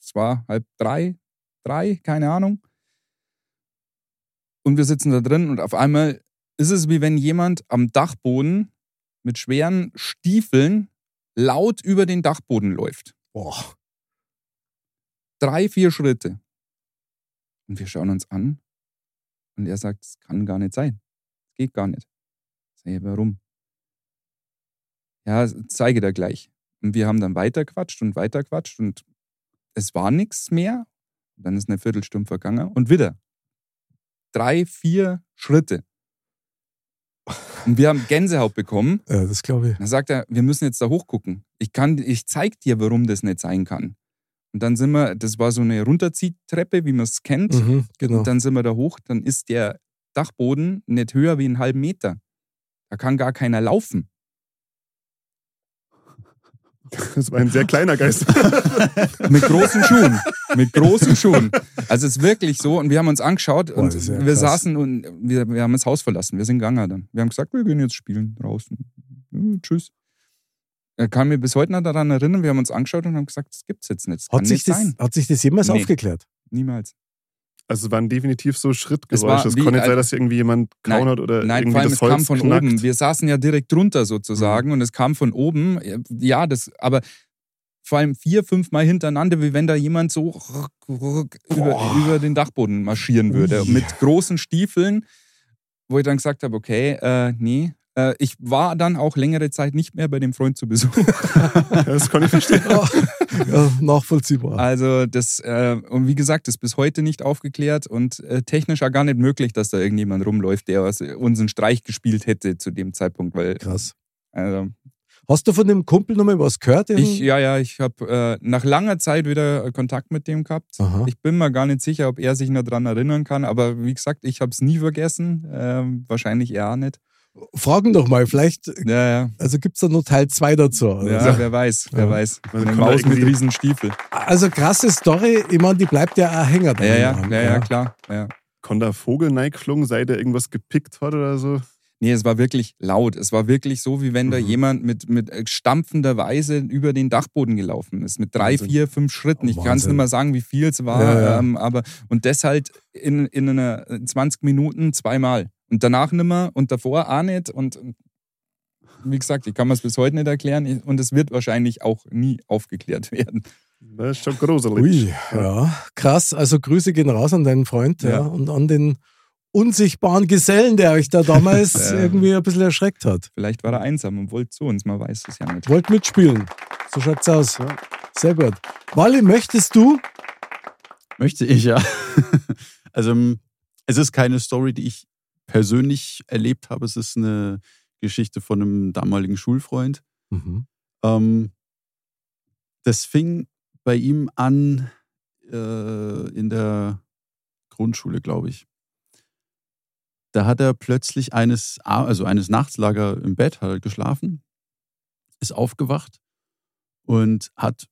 Es war halb drei, drei, keine Ahnung. Und wir sitzen da drin und auf einmal ist es wie wenn jemand am Dachboden mit schweren Stiefeln laut über den Dachboden läuft. boah, Drei, vier Schritte. Und wir schauen uns an und er sagt, es kann gar nicht sein. Es geht gar nicht. Ich sage, warum? Ja, zeige da gleich. Und wir haben dann weiterquatscht und weiterquatscht und es war nichts mehr. Dann ist eine Viertelstunde vergangen und wieder. Drei, vier Schritte. Und wir haben Gänsehaut bekommen. [LAUGHS] ja, das glaube ich. Dann sagt er, wir müssen jetzt da hochgucken. Ich, kann, ich zeig dir, warum das nicht sein kann. Und dann sind wir, das war so eine Runterziehtreppe, wie man es kennt. Mhm, genau. Und dann sind wir da hoch, dann ist der Dachboden nicht höher wie einen halben Meter. Da kann gar keiner laufen. Das war ein sehr kleiner Geist. [LAUGHS] Mit großen Schuhen. Mit großen Schuhen. Also es ist wirklich so. Und wir haben uns angeschaut Boah, und wir krass. saßen und wir, wir haben das Haus verlassen. Wir sind gegangen dann. Wir haben gesagt, wir gehen jetzt spielen draußen. Ja, tschüss. Er kann mir bis heute noch daran erinnern, wir haben uns angeschaut und haben gesagt, das gibt's jetzt nicht. Das Hat sich, nicht das, sein. hat sich das jemals Nee. aufgeklärt? Niemals. Also es waren definitiv so Es Schrittgeräusche. Es wie- konnte nicht sein, dass irgendwie jemand kauen hat oder Nein, irgendwie vor allem das es kam Holz von knackt. oben. Wir saßen ja direkt drunter sozusagen und es kam von oben. Ja, das, aber vor allem vier, fünf Mal hintereinander, wie wenn da jemand so über, über den Dachboden marschieren würde. Ui. Mit großen Stiefeln, wo ich dann gesagt habe, okay, äh, nee. Äh, ich war dann auch längere Zeit nicht mehr bei dem Freund zu Besuch. [LAUGHS] Das kann ich verstehen. ja, nachvollziehbar. Also das, äh, und wie gesagt, das ist bis heute nicht aufgeklärt und äh, technisch auch gar nicht möglich, dass da irgendjemand rumläuft, der uns einen Streich gespielt hätte zu dem Zeitpunkt, weil Krass. also, Hast du von dem Kumpel nochmal was gehört? ich, ja, ja, ich habe äh, nach langer Zeit wieder äh, Kontakt mit dem gehabt. Aha. Ich bin mir gar nicht sicher, ob er sich noch dran erinnern kann, aber wie gesagt, ich habe es nie vergessen. Ähm, wahrscheinlich er auch nicht. Fragen doch mal, vielleicht, Ja, ja. also gibt es da noch Teil 2 dazu? ja Also, wer weiß, wer Ja. weiß. Eine da Maus mit irgendwie- riesen Stiefel. also krasse Story, ich meine, die bleibt ja auch hängen. Ja, ja, dran, ja, ja, klar. Ja. Kann da Vogel neigeflogen, sei der irgendwas gepickt hat oder so? Nee, es war wirklich laut. Es war wirklich so, wie wenn da Mhm. jemand mit, mit stampfender Weise über den Dachboden gelaufen ist. Mit drei, Wahnsinn. vier, fünf Schritten. Ich kann es nicht mehr sagen, wie viel es war. Ja, ja. Ähm, aber, und das halt in, in einer in 20 Minuten zweimal. Und danach nimmer und davor auch nicht. Und und wie gesagt, ich kann mir es bis heute nicht erklären. Und es wird wahrscheinlich auch nie aufgeklärt [LAUGHS] werden. Das ist schon gruselig. Ui, ja, krass. Also Grüße gehen raus an deinen Freund ja. Ja. und an den unsichtbaren Gesellen, der euch da damals [LAUGHS] Ja. irgendwie ein bisschen erschreckt hat. Vielleicht war er einsam und wollte zu uns, man weiß es ja nicht. Wollt mitspielen. So schaut's aus. Sehr gut. Wally, möchtest du? Möchte ich, ja. [LAUGHS] also, es ist keine Story, die ich persönlich erlebt habe. Es ist eine Geschichte von einem damaligen Schulfreund. Mhm. Ähm, das fing bei ihm an äh, in der Grundschule, glaube ich. Da hat er plötzlich eines, also eines Nachtslager im Bett hat er geschlafen, ist aufgewacht und hat,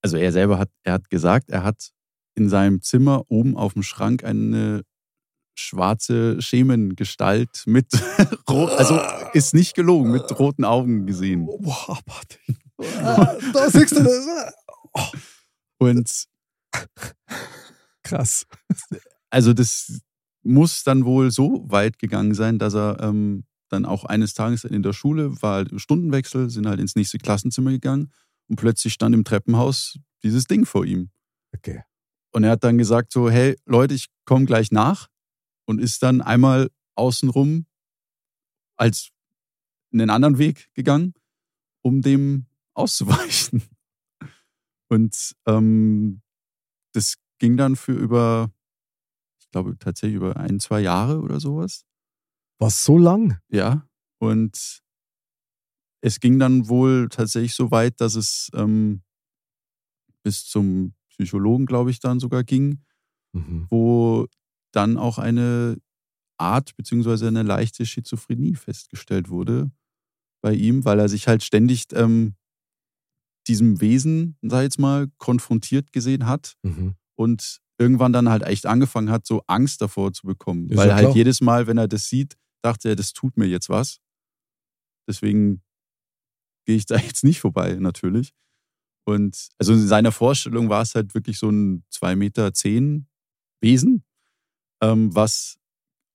also er selber hat, er hat gesagt, er hat in seinem Zimmer oben auf dem Schrank eine schwarze Schemengestalt mit, [LAUGHS] also ist nicht gelogen, mit roten Augen gesehen. Boah. Ah, [LAUGHS] da siehst du das. Und Krass. also das muss dann wohl so weit gegangen sein, dass er ähm, dann auch eines Tages in der Schule war halt Stundenwechsel, sind halt ins nächste Klassenzimmer gegangen und plötzlich stand im Treppenhaus dieses Ding vor ihm. Okay. Und er hat dann gesagt so, hey Leute, ich komme gleich nach und ist dann einmal außenrum als einen anderen Weg gegangen, um dem auszuweichen. [LAUGHS] Und ähm, das ging dann für über, ich glaube tatsächlich über ein, zwei Jahre oder sowas. Was so lang? Ja. Und es ging dann wohl tatsächlich so weit, dass es ähm, bis zum Psychologen, glaube ich, dann sogar ging, Mhm. wo dann auch eine Art beziehungsweise eine leichte Schizophrenie festgestellt wurde bei ihm, weil er sich halt ständig ähm, diesem Wesen, sag ich jetzt mal, konfrontiert gesehen hat Mhm. und irgendwann dann halt echt angefangen hat, so Angst davor zu bekommen. Ist weil halt klar. jedes Mal, wenn er das sieht, dachte er, das tut mir jetzt was. Deswegen gehe ich da [LAUGHS] jetzt nicht vorbei, natürlich. Und also in seiner Vorstellung war es halt wirklich so ein 2,10 Meter zehn Wesen, ähm, was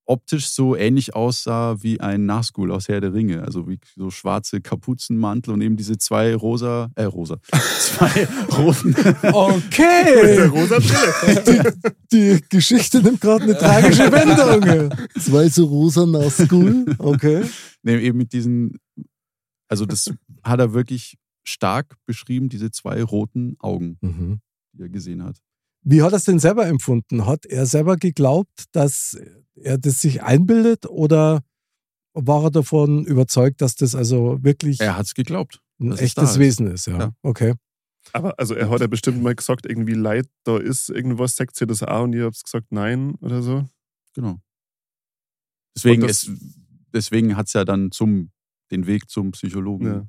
optisch so ähnlich aussah wie ein Nazgul aus Herr der Ringe. Also wie so schwarze Kapuzenmantel und eben diese zwei rosa, äh, rosa, [LAUGHS] zwei roten Okay. [LAUGHS] rosa Brille. Die Geschichte nimmt gerade eine tragische Wendung. Zwei so rosa Nazgul. Okay. Nee, eben mit diesen, also das hat er wirklich stark beschrieben, diese zwei roten Augen, Mhm. die er gesehen hat. Wie hat er es denn selber empfunden? Hat er selber geglaubt, dass er das sich einbildet oder war er davon überzeugt, dass das also wirklich Er hat es geglaubt. ein da echtes ist. Wesen ist? Ja. Ja. Okay. Aber also er hat ja bestimmt mal gesagt, irgendwie Leid, da ist irgendwas, sagt ihr das auch und ihr habt gesagt nein oder so. Genau. Deswegen, das- deswegen hat es ja dann zum, den Weg zum Psychologen Ja.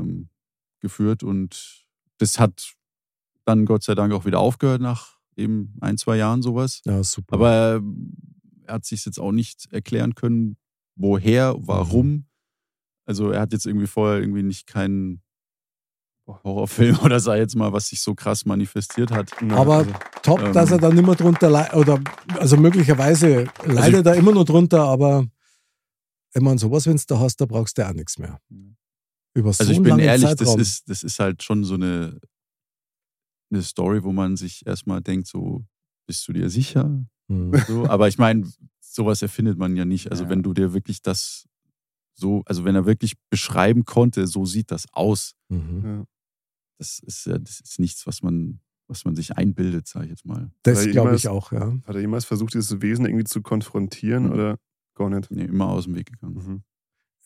ähm, geführt und das hat dann Gott sei Dank auch wieder aufgehört nach eben ein, zwei Jahren sowas. Ja, super. Aber er, er hat sich jetzt auch nicht erklären können, woher, warum. Mhm. Also er hat jetzt irgendwie vorher irgendwie nicht keinen Horrorfilm [LAUGHS] oder sei jetzt mal, was sich so krass manifestiert hat. Aber also, top, ähm, dass er dann immer drunter leidet, oder also möglicherweise leidet er immer nur drunter, aber ich meine, sowas, wenn du da hast, da brauchst du auch nichts mehr. Über so Also ich bin ehrlich, Zeitraum. das ist, das ist halt schon so eine, eine Story, wo man sich erstmal denkt, so, bist du dir sicher? Hm. So, aber ich meine, sowas erfindet man ja nicht. Also Ja. wenn du dir wirklich das so, also wenn er wirklich beschreiben konnte, so sieht das aus. Mhm. ja. Das ist ja, das ist nichts, was man, was man sich einbildet, sage ich jetzt mal. Das glaube ich auch, ja. Hat er jemals versucht, dieses Wesen irgendwie zu konfrontieren Mhm. oder gar nicht? Nee, immer aus dem Weg gegangen. Mhm.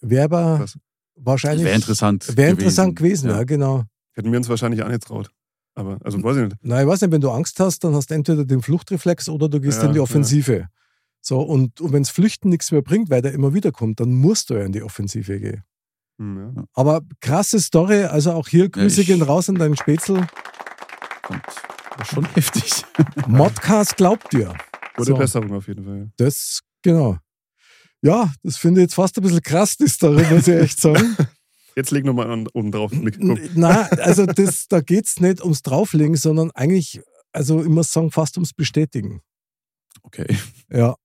Wäre aber Krass. wahrscheinlich. Wäre interessant. Wäre interessant gewesen, ja, Ja. genau. Hätten wir uns wahrscheinlich auch nicht traut. Aber, also weiß ich nicht. Na, ich weiß nicht, wenn du Angst hast, dann hast du entweder den Fluchtreflex oder du gehst Ja, in die ja. Offensive. So, und, und wenn es Flüchten nichts mehr bringt, weil der immer wieder kommt, dann musst du ja in die Offensive gehen. Hm, ja. Aber krasse Story, also auch hier Grüße ich- gehen raus an deinen Spätzl. Und das ist schon [LAUGHS] heftig. Modcast glaubt dir. Gute So. Besserung auf jeden Fall. Das, genau. Ja, das finde ich jetzt fast ein bisschen krass, die Story, muss ich echt sagen. [LAUGHS] Jetzt leg nochmal oben drauf. Na, also das, da geht es nicht ums Drauflegen, sondern eigentlich, also ich muss sagen, fast ums Bestätigen. Okay. Ja.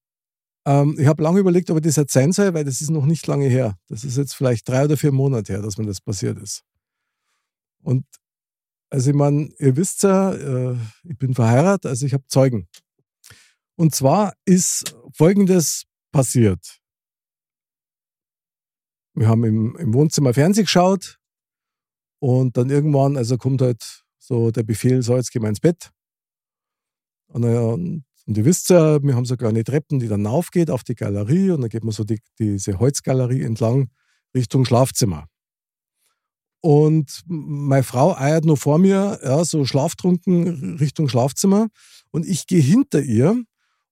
Ähm, ich habe lange überlegt, ob ich das jetzt sein soll, weil das ist noch nicht lange her. Das ist jetzt vielleicht drei oder vier Monate her, dass mir das passiert ist. Und also ich meine, ihr wisst ja, äh, ich bin verheiratet, also ich habe Zeugen. Und zwar ist Folgendes passiert. Wir haben im, im Wohnzimmer Fernsehen geschaut und dann irgendwann, also kommt halt so der Befehl, so jetzt gehen wir ins Bett. Und, und, und ihr wisst ja, wir haben so kleine Treppen, die dann aufgeht auf die Galerie und dann geht man so die, diese Holzgalerie entlang Richtung Schlafzimmer. Und meine Frau eiert nur vor mir, ja, so schlaftrunken Richtung Schlafzimmer. Und ich gehe hinter ihr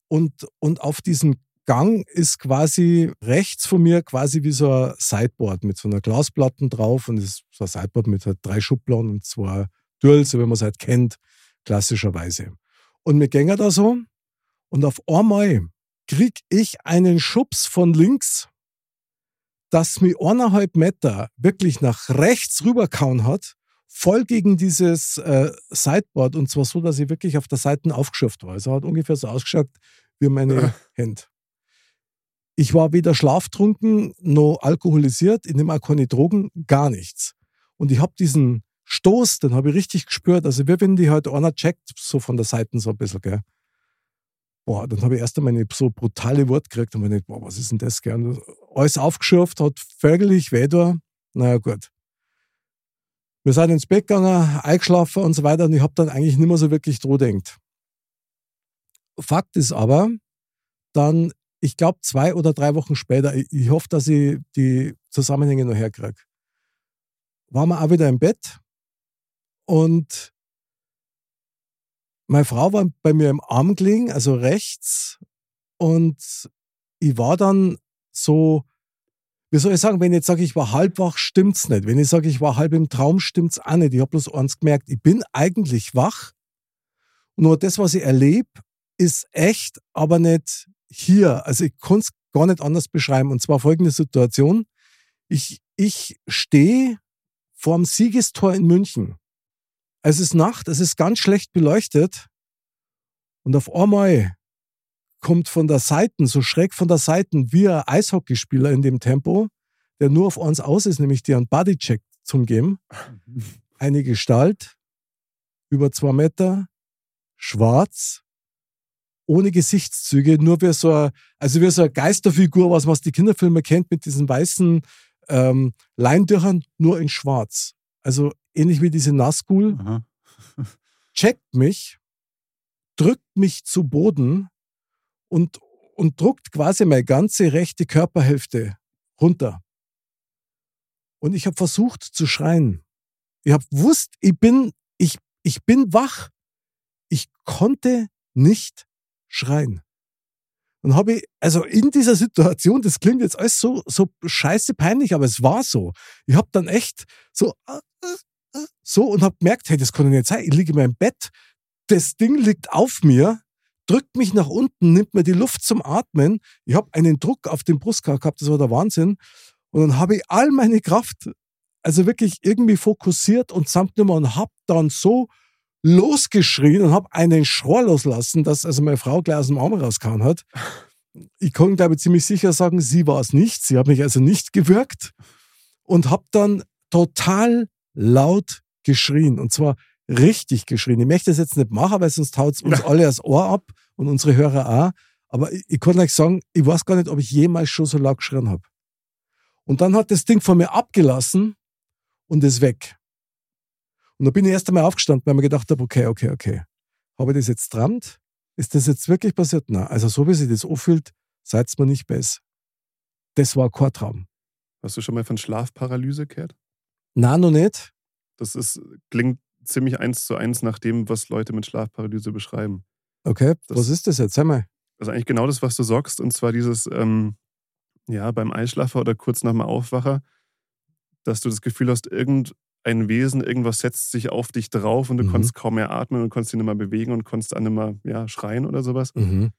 und, und auf diesem Gang ist quasi rechts von mir quasi wie so ein Sideboard mit so einer Glasplatte drauf und es ist so ein Sideboard mit halt drei Schubladen und zwei Türen, so wie man es halt kennt, klassischerweise. Und wir gehen da so und auf einmal krieg ich einen Schubs von links, dass mir eineinhalb Meter wirklich nach rechts rüberkauen hat, voll gegen dieses äh, Sideboard und zwar so, dass ich wirklich auf der Seite aufgeschürft war. Also hat ungefähr so ausgeschaut wie meine [LAUGHS] Hände. Ich war weder schlaftrunken noch alkoholisiert, ich nehme auch keine Drogen, gar nichts. Und ich habe diesen Stoß, den habe ich richtig gespürt. Also wie wenn die halt einer checkt, so von der Seite so ein bisschen, gell. Boah, dann habe ich erst einmal so brutale Wort gekriegt und mir gedacht, boah, was ist denn das gern? Alles aufgeschürft, hat völlig weh da. Naja, gut. Wir sind ins Bett gegangen, eingeschlafen und so weiter und ich habe dann eigentlich nicht mehr so wirklich dran gedacht. Fakt ist aber, dann, ich glaube, zwei oder drei Wochen später, ich, ich hoffe, dass ich die Zusammenhänge noch herkriege, waren wir auch wieder im Bett und meine Frau war bei mir im Arm gelegen, also rechts, und ich war dann so, wie soll ich sagen, wenn ich jetzt sage, ich war halb wach, stimmt's nicht. Wenn ich sage, ich war halb im Traum, stimmt's auch nicht. Ich habe bloß eins gemerkt, ich bin eigentlich wach. Nur das, was ich erlebe, ist echt, aber nicht hier. Also ich kann es gar nicht anders beschreiben. Und zwar folgende Situation. Ich, ich stehe vorm Siegestor in München. Es ist Nacht, es ist ganz schlecht beleuchtet. Und auf einmal kommt von der Seite, so schräg von der Seite, wie ein Eishockeyspieler in dem Tempo, der nur auf uns aus ist, nämlich dir einen Bodycheck zum geben. [LAUGHS] Eine Gestalt, über zwei Meter, schwarz, ohne Gesichtszüge, nur wie so eine, also wie so eine Geisterfigur, was man aus den Kinderfilmen kennt, mit diesen weißen ähm, Leintüchern, nur in schwarz. Also ähnlich wie diese Nazgul, [LAUGHS] checkt mich, drückt mich zu Boden und, und druckt quasi meine ganze rechte Körperhälfte runter. Und ich habe versucht zu schreien. Ich habe gewusst, ich bin, ich, ich bin wach. Ich konnte nicht schreien. Und habe ich, also in dieser Situation, das klingt jetzt alles so, so scheiße peinlich, aber es war so. Ich habe dann echt so, äh, äh, äh, so und habe gemerkt, hey, das kann doch nicht sein. Ich liege in meinem Bett, das Ding liegt auf mir, drückt mich nach unten, nimmt mir die Luft zum Atmen. Ich habe einen Druck auf den Brustkorb gehabt, das war der Wahnsinn. Und dann habe ich all meine Kraft, also wirklich irgendwie fokussiert und zusammengenommen und habe dann so losgeschrien und habe einen Schrei loslassen, dass also meine Frau gleich aus dem Arm rausgehauen hat. Ich kann, glaube ich, ziemlich sicher sagen, sie war es nicht. Sie hat mich also nicht gewürgt und habe dann total laut geschrien. Und zwar richtig geschrien. Ich möchte das jetzt nicht machen, weil sonst haut es uns alle das Ohr ab und unsere Hörer auch. Aber ich, ich kann euch sagen, ich weiß gar nicht, ob ich jemals schon so laut geschrien habe. Und dann hat das Ding von mir abgelassen und ist weg. Und da bin ich erst einmal aufgestanden, weil ich mir gedacht habe, okay, okay, okay. Habe ich das jetzt drammt? Ist das jetzt wirklich passiert? Nein. Also so wie sich das anfühlt, seid mir nicht besser. Das war kein Traum. Hast du schon mal von Schlafparalyse gehört? Nein, noch nicht. Das ist, klingt ziemlich eins zu eins nach dem, was Leute mit Schlafparalyse beschreiben. Okay, Das- was ist das jetzt? Sag mal. Das ist eigentlich genau das, was du sagst. Und zwar dieses, ähm, ja, beim Einschlafer oder kurz nach dem Aufwacher, dass du das Gefühl hast, irgendein Wesen, irgendwas setzt sich auf dich drauf und du Mhm. konntest kaum mehr atmen und konntest dich nicht mehr bewegen und konntest dann nicht mehr ja, schreien oder sowas. Mhm.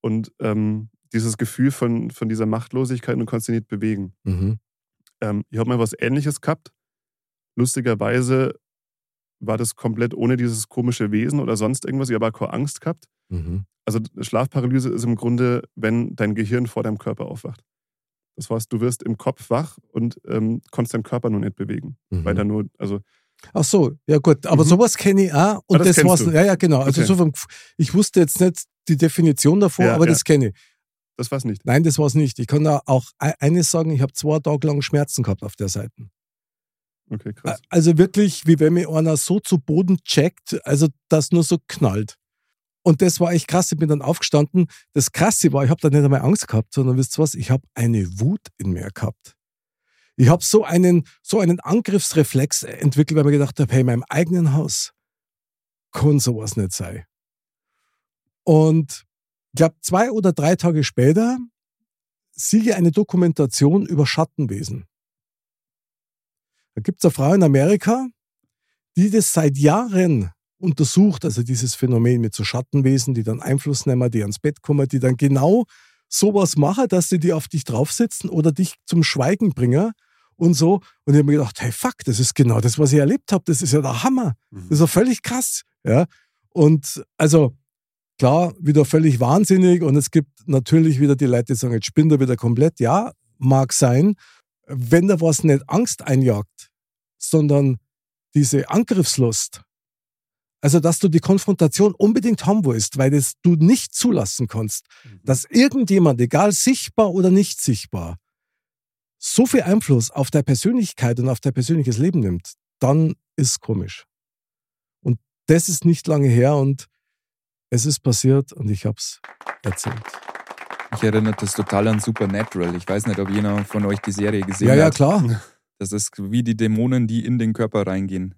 Und ähm, dieses Gefühl von, von dieser Machtlosigkeit und du konntest dich nicht bewegen. Mhm. Ähm, ich habe mal was Ähnliches gehabt. Lustigerweise war das komplett ohne dieses komische Wesen oder sonst irgendwas. Ich habe aber keine Angst gehabt. Mhm. Also Schlafparalyse ist im Grunde, wenn dein Gehirn vor deinem Körper aufwacht. Das heißt, du wirst im Kopf wach und ähm, kannst deinen Körper nur nicht bewegen. Mhm. Weil da nur, also Ach so, ja gut, aber Mhm. sowas kenne ich auch und Ah, das das, kennst war's. du. Ja, ja, genau. Also Okay. so vom, ich wusste jetzt nicht die Definition davor, Ja, aber ja. das kenne ich. das war's nicht. Nein, das war's nicht. Ich kann da auch e- eines sagen, ich habe zwei Tage lang Schmerzen gehabt auf der Seite. Okay, krass. Also wirklich, wie wenn mir einer so zu Boden checkt, also das nur so knallt. Und das war echt krass. Ich bin dann aufgestanden. Das Krasse war, ich habe da nicht einmal Angst gehabt, sondern wisst ihr was? Ich habe eine Wut in mir gehabt. Ich habe so einen, so einen Angriffsreflex entwickelt, weil ich mir gedacht habe, hey, in meinem eigenen Haus kann sowas nicht sein. Und ich glaube, zwei oder drei Tage später ich eine Dokumentation über Schattenwesen. Da gibt es eine Frau in Amerika, die das seit Jahren untersucht, also dieses Phänomen mit so Schattenwesen, die dann Einfluss nehmen, die ans Bett kommen, die dann genau sowas machen, dass sie die auf dich draufsitzen oder dich zum Schweigen bringen und so. Und ich habe mir gedacht, hey fuck, das ist genau das, was ich erlebt habe. Das ist ja der Hammer. Das ist ja völlig krass. Ja. Und also klar, wieder völlig wahnsinnig. Und es gibt natürlich wieder die Leute, die sagen, jetzt spinnt er wieder komplett. Ja, mag sein. Wenn da was nicht Angst einjagt, sondern diese Angriffslust, also dass du die Konfrontation unbedingt haben willst, weil das du nicht zulassen kannst, dass irgendjemand, egal sichtbar oder nicht sichtbar, so viel Einfluss auf deine Persönlichkeit und auf dein persönliches Leben nimmt, dann ist komisch. Und das ist nicht lange her und es ist passiert und ich hab's erzählt. Mich erinnert das total an Supernatural. Ich weiß nicht, ob jeder von euch die Serie gesehen Ja, ja, hat. klar. Das ist wie die Dämonen, die in den Körper reingehen.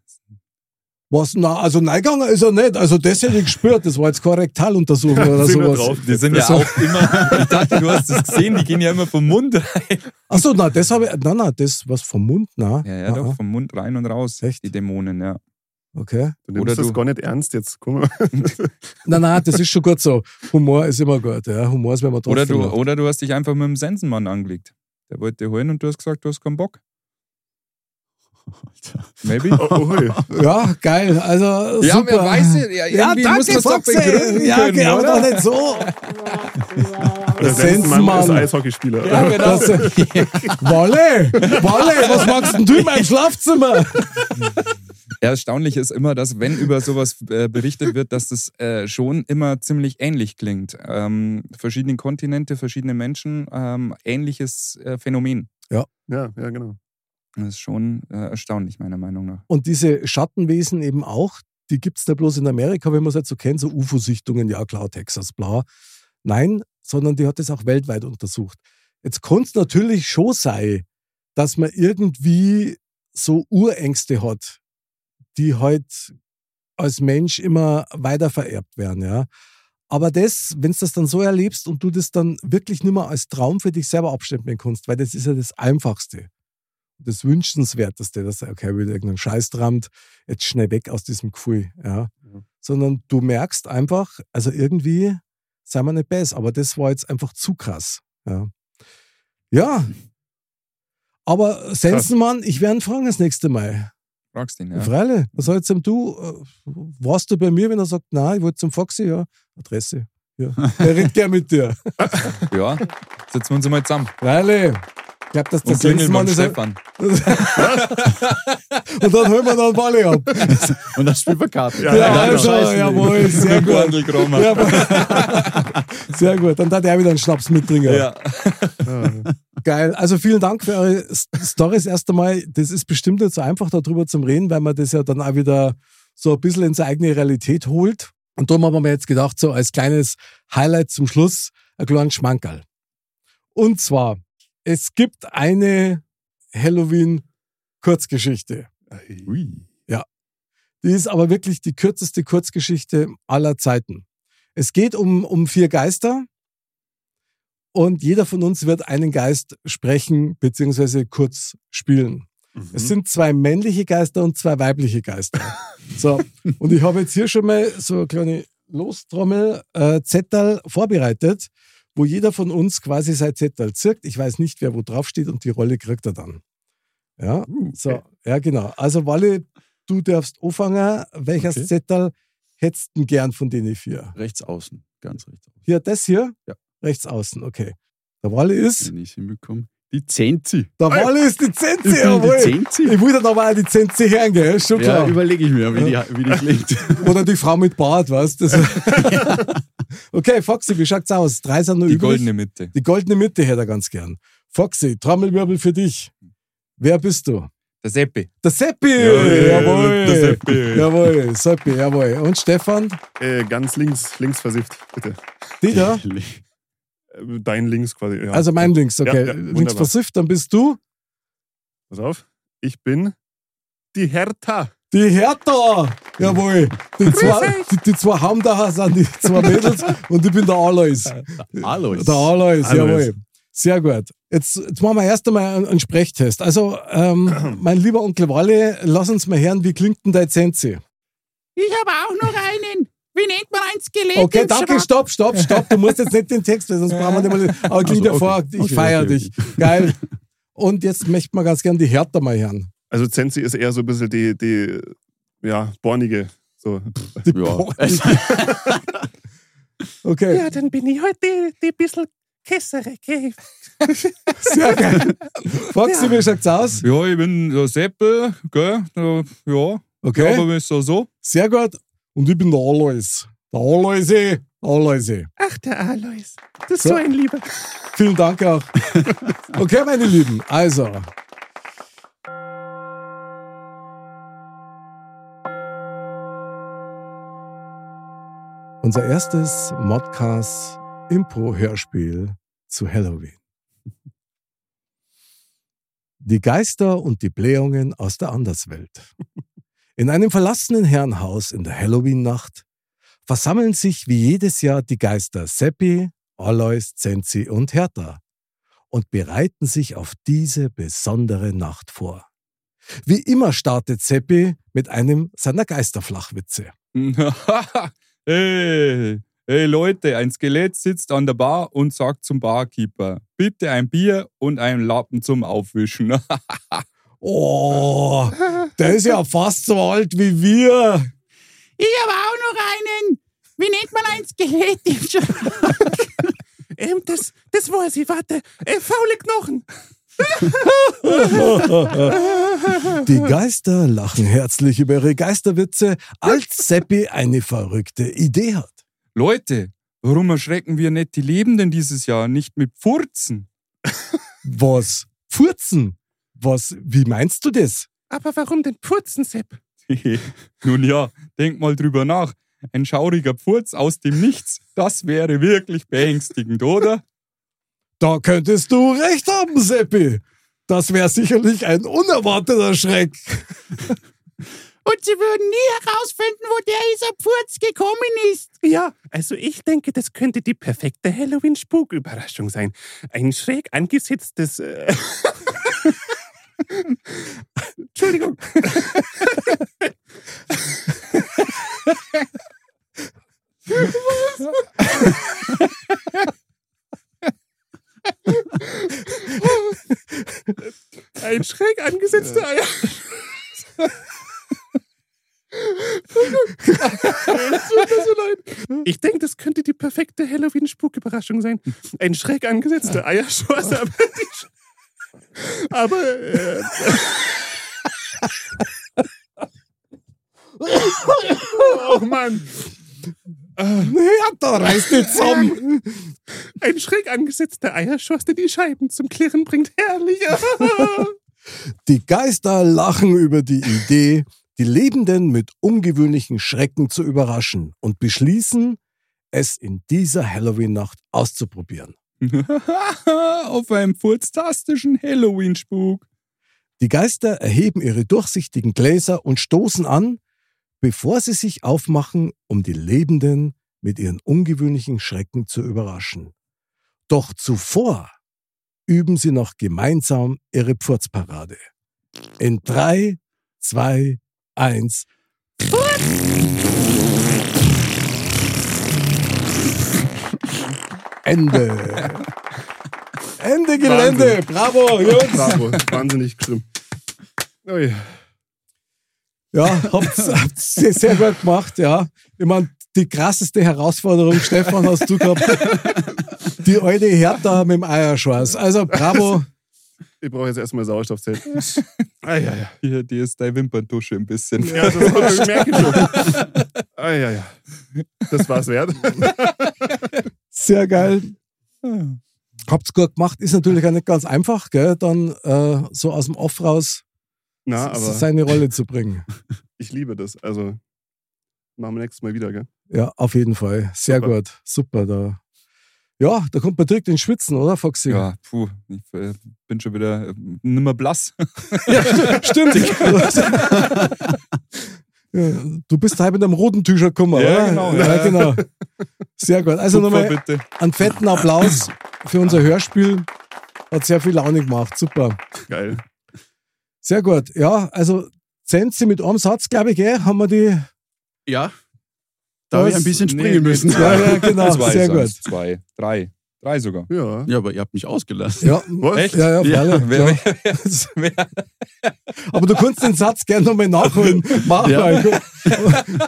Was? Na, also Neiganger ist er nicht. Also das hätte ich gespürt. Das war jetzt keine Rektaluntersuchung oder Sind sowas. drauf? Die sind ja So. auch immer, ich dachte, du hast es gesehen, die gehen ja immer vom Mund rein. Achso, na, das habe ich. Nein, nein, das was vom Mund, na. Ja, ja, Ah, doch, ah, vom Mund rein und raus. Echt? Die Dämonen, ja. Okay. Du nimmst Oder das du- gar nicht ernst jetzt. Guck mal. [LAUGHS] Nein, nein, das ist schon gut so. Humor ist immer gut. Ja. Humor ist, wenn man Oder trotzdem du, oder du hast dich einfach mit dem Sensenmann angelegt. Der wollte holen und du hast gesagt, du hast keinen Bock. Alter. [LAUGHS] Maybe? Oh, oh. [LAUGHS] Ja, geil. Also Ja, super. wer weiß, ja, Ja, danke, muss man es doch Foxy. begründen Ja, können, okay, aber oder? doch nicht so. Der Sensenmann. Ist Eishockeyspieler. Ja, genau. Das, [LAUGHS] Walle, Walle, was machst denn du in meinem Schlafzimmer? Ja, erstaunlich ist immer, dass wenn über sowas äh, berichtet wird, dass das äh, schon immer ziemlich ähnlich klingt. Ähm, verschiedene Kontinente, verschiedene Menschen, ähm, ähnliches äh, Phänomen. Ja, ja, genau. Das ist schon äh, erstaunlich, meiner Meinung nach. Und diese Schattenwesen eben auch, die gibt es da bloß in Amerika, wenn man es jetzt so kennt, so UFO-Sichtungen, ja klar, Texas, bla. Nein, sondern die hat es auch weltweit untersucht. Jetzt kann es natürlich schon sein, dass man irgendwie so Urängste hat, die halt als Mensch immer weiter vererbt werden, ja. Aber das, wenn du das dann so erlebst und du das dann wirklich nicht mehr als Traum für dich selber abstempeln kannst, weil das ist ja das Einfachste das Wünschenswerteste, dass okay, wieder irgendeinen Scheiß drammt, jetzt schnell weg aus diesem Gefühl, ja. Ja. Sondern du merkst einfach, also irgendwie sei wir nicht besser, aber das war jetzt einfach zu krass, ja. Ja. Aber Sensenmann, ich werde ihn fragen das nächste Mal. Fragst ihn, Ja. Freilich, was soll jetzt ihm du? äh, Warst du bei mir, wenn er sagt, nein, ich wollte zum Foxy, ja, Adresse. Ja. [LAUGHS] Er redet gern mit dir. Ja, setzen wir uns mal zusammen. Freilich. Ich glaube, dass klingeln beim Sensenmann ist. Stefan. [LAUGHS] Und dann holen wir noch einen Ball ab. [LAUGHS] Und dann spielen wir Karten. Ja, Ja, ja, also, jawohl, sehr gut. [LAUGHS] Sehr gut. Dann hat er wieder einen Schnaps mittrinken. Ja. Geil. Also vielen Dank für eure Stories erst einmal. Das ist bestimmt nicht so einfach, darüber zu reden, weil man das ja dann auch wieder so ein bisschen in seine eigene Realität holt. Und darum haben wir jetzt gedacht, so als kleines Highlight zum Schluss, ein kleinen Schmankerl. Und zwar, es gibt eine Halloween-Kurzgeschichte. Ui. Die ist aber wirklich die kürzeste Kurzgeschichte aller Zeiten. Es geht um, um vier Geister und jeder von uns wird einen Geist sprechen beziehungsweise kurz spielen. Mhm. Es sind zwei männliche Geister und zwei weibliche Geister. [LAUGHS] So, und ich habe jetzt hier schon mal so eine kleine Lostrommel, äh, Zettel vorbereitet, wo jeder von uns quasi sein Zettel zirkt. Ich weiß nicht, wer wo drauf steht und die Rolle kriegt er dann. Ja, so, ja genau. Also Walle, du darfst anfangen. Welches Okay. Zettel hättest du denn gern von denen vier? Rechts außen. Ganz rechts außen. Hier, das hier? Ja. Rechts außen, okay. Der Walle ist, Wenn ich es hinbekomme. Die Zehnzi. der Walle ist die Ich Zenzi, bin die jawohl. Zehnzi. Ich wollte aber auch die Zenzi hören, gell? Ist schon Ja, klar. überlege ich mir, wie die, wie die klingt. [LAUGHS] Oder die Frau mit Bart, weißt du? [LAUGHS] [LAUGHS] okay, Foxy, wie schaut's aus? Drei sind nur Die übrig. goldene Mitte. Die goldene Mitte hätte er ganz gern. Foxy, Trommelwirbel für dich. Wer bist du? Der Seppi. Der Seppi! Ja, jawohl! der Seppi. Jawohl, Seppi, jawohl. Und Stefan? Äh, ganz links, links versifft, bitte. Dieter? Äh, Dein links quasi. Ja. Also mein links, okay. Ja, ja, links versifft, dann bist du Pass auf. Ich bin die Hertha. die Hertha! Jawohl! Die zwei, die, die zwei Hamdacher sind die zwei Mädels und ich bin der Alois. Alois. Der Alois, Alois. jawohl. Sehr gut. Jetzt, jetzt machen wir erst einmal einen, einen Sprechtest. Also, ähm, [CLEARS THROAT] mein lieber Onkel Walle, lass uns mal hören, wie klingt denn dein Zenzi? Ich habe auch noch einen. Wie nennt man ein Skelett? Okay, danke, Schrank? stopp, stopp, stopp. Du musst jetzt nicht den Text, weil sonst brauchen wir nicht mal. Aber klingt Also, okay. hervor, ich Okay, feiere okay, dich. Geil. Und jetzt möchte man ganz gern die Hertha mal hören. Also Zenzi ist eher so ein bisschen die, die ja, bornige. So. Die Ja. Bo- [LAUGHS] Okay. Ja, dann bin ich halt die, die bisschen Kesserecke. Sehr geil. Foxy, wie schaut's aus? Ja, ich bin der Seppel, gell? Ja, Okay. aber ist so so. Sehr gut. Und ich bin der Alois. Der Aloisi. Der Aloisi. Ach, der Alois. Das ist So. so ein Lieber. Vielen Dank auch. [LAUGHS] Okay, meine Lieben. Also. Unser erstes Modcast Impro-Hörspiel zu Halloween. Die Geister und die Blähungen aus der Anderswelt. In einem verlassenen Herrenhaus in der Halloween-Nacht versammeln sich wie jedes Jahr die Geister Seppi, Alois, Zenzi und Hertha und bereiten sich auf diese besondere Nacht vor. Wie immer startet Seppi mit einem seiner Geisterflachwitze. [LAUGHS] hey, hey Leute, ein Skelett sitzt an der Bar und sagt zum Barkeeper, bitte ein Bier und einen Lappen zum Aufwischen. [LAUGHS] Oh, der ist ja fast so alt wie wir. Ich habe auch noch einen. Wie nennt man ein Skelett im Schrank? [LAUGHS] Ähm, das, das weiß ich, warte. Äh, faule Knochen. [LAUGHS] Die Geister lachen herzlich über ihre Geisterwitze, als Seppi eine verrückte Idee hat. Leute, warum erschrecken wir nicht die Lebenden dieses Jahr nicht mit Furzen? Was? Furzen? Was? Wie meinst du das? Aber warum denn Purzen, Sepp? [LAUGHS] Nun ja, denk mal drüber nach. Ein schauriger Pfurz aus dem Nichts, das wäre wirklich beängstigend, oder? Da könntest du recht haben, Seppi. Das wäre sicherlich ein unerwarteter Schreck. [LAUGHS] Und sie würden nie herausfinden, wo der dieser Pfurz gekommen ist. Ja, also ich denke, das könnte die perfekte Halloween-Spuküberraschung sein. Ein schräg angesetztes. Äh [LAUGHS] Entschuldigung. Ein schräg angesetzter Eier. Ich denke, das könnte die perfekte Halloween-Spuküberraschung sein. Ein schräg angesetzter Eierschoss, aber, die aber äh, oh Mann. Ja, da reißt die zusammen. Ein schräg angesetzter Eierschoss, der die Scheiben zum Klirren bringt. Herrlich. [LAUGHS] Die Geister lachen über die Idee, die Lebenden mit ungewöhnlichen Schrecken zu überraschen und beschließen, es in dieser Halloween-Nacht auszuprobieren. [LAUGHS] Auf einem furztastischen Halloween-Spuk. Die Geister erheben ihre durchsichtigen Gläser und stoßen an, bevor sie sich aufmachen, um die Lebenden mit ihren ungewöhnlichen Schrecken zu überraschen. Doch zuvor üben sie noch gemeinsam ihre Pfurzparade. In drei, zwei, eins. Ende. [LAUGHS] Ende Gelände. Bravo, Jungs. Bravo, wahnsinnig schlimm. Ui. Ja, habt's, habt's sehr, sehr gut gemacht, ja. Ich meine, die krasseste Herausforderung, Stefan, hast du gehabt. [LAUGHS] Die alte Hertha mit dem Eierschweiß. Also, bravo. Ich brauche jetzt erstmal Sauerstoffzelt. Ah, ja, ja. Hier, die ist deine Wimperntusche ein bisschen. Ja, das merke ich schon. Ah, ja, ja. Das war's wert. [LAUGHS] Sehr geil. Habt's gut gemacht. Ist natürlich auch nicht ganz einfach, gell, dann äh, so aus dem Off raus Na, aber seine Rolle zu bringen. [LAUGHS] ich liebe das. Also machen wir nächstes Mal wieder, gell? Ja, auf jeden Fall. Sehr Super. gut. Super. Da. Ja, da kommt man direkt ins Schwitzen, oder, Foxy? Ja, puh, ich äh, bin schon wieder äh, nimmer blass. Stimmt. [LAUGHS] [LAUGHS] du bist halb mit einem roten T-Shirt gekommen, Ja, oder? genau, Ja, ja. genau. Sehr gut. Also nochmal bitte. einen fetten Applaus für unser Hörspiel. Hat sehr viel Laune gemacht. Super. Geil. Sehr gut. Ja, also Zenzi mit einem Satz, glaube ich, gell, haben wir die. Ja. Da habe ich ein bisschen springen nee, müssen. Ja, ja, genau. [LAUGHS] Zwei Sehr sind's. gut. Zwei, drei. Drei sogar. Ja. Ja, aber ihr habt mich ausgelassen. Ja, [LAUGHS] Was? Echt? ja, ja, Ja, alle. wer, klar. wer, wer, wer, [LAUGHS] Aber du kannst den Satz gerne nochmal nachholen. Mach Ja. mal.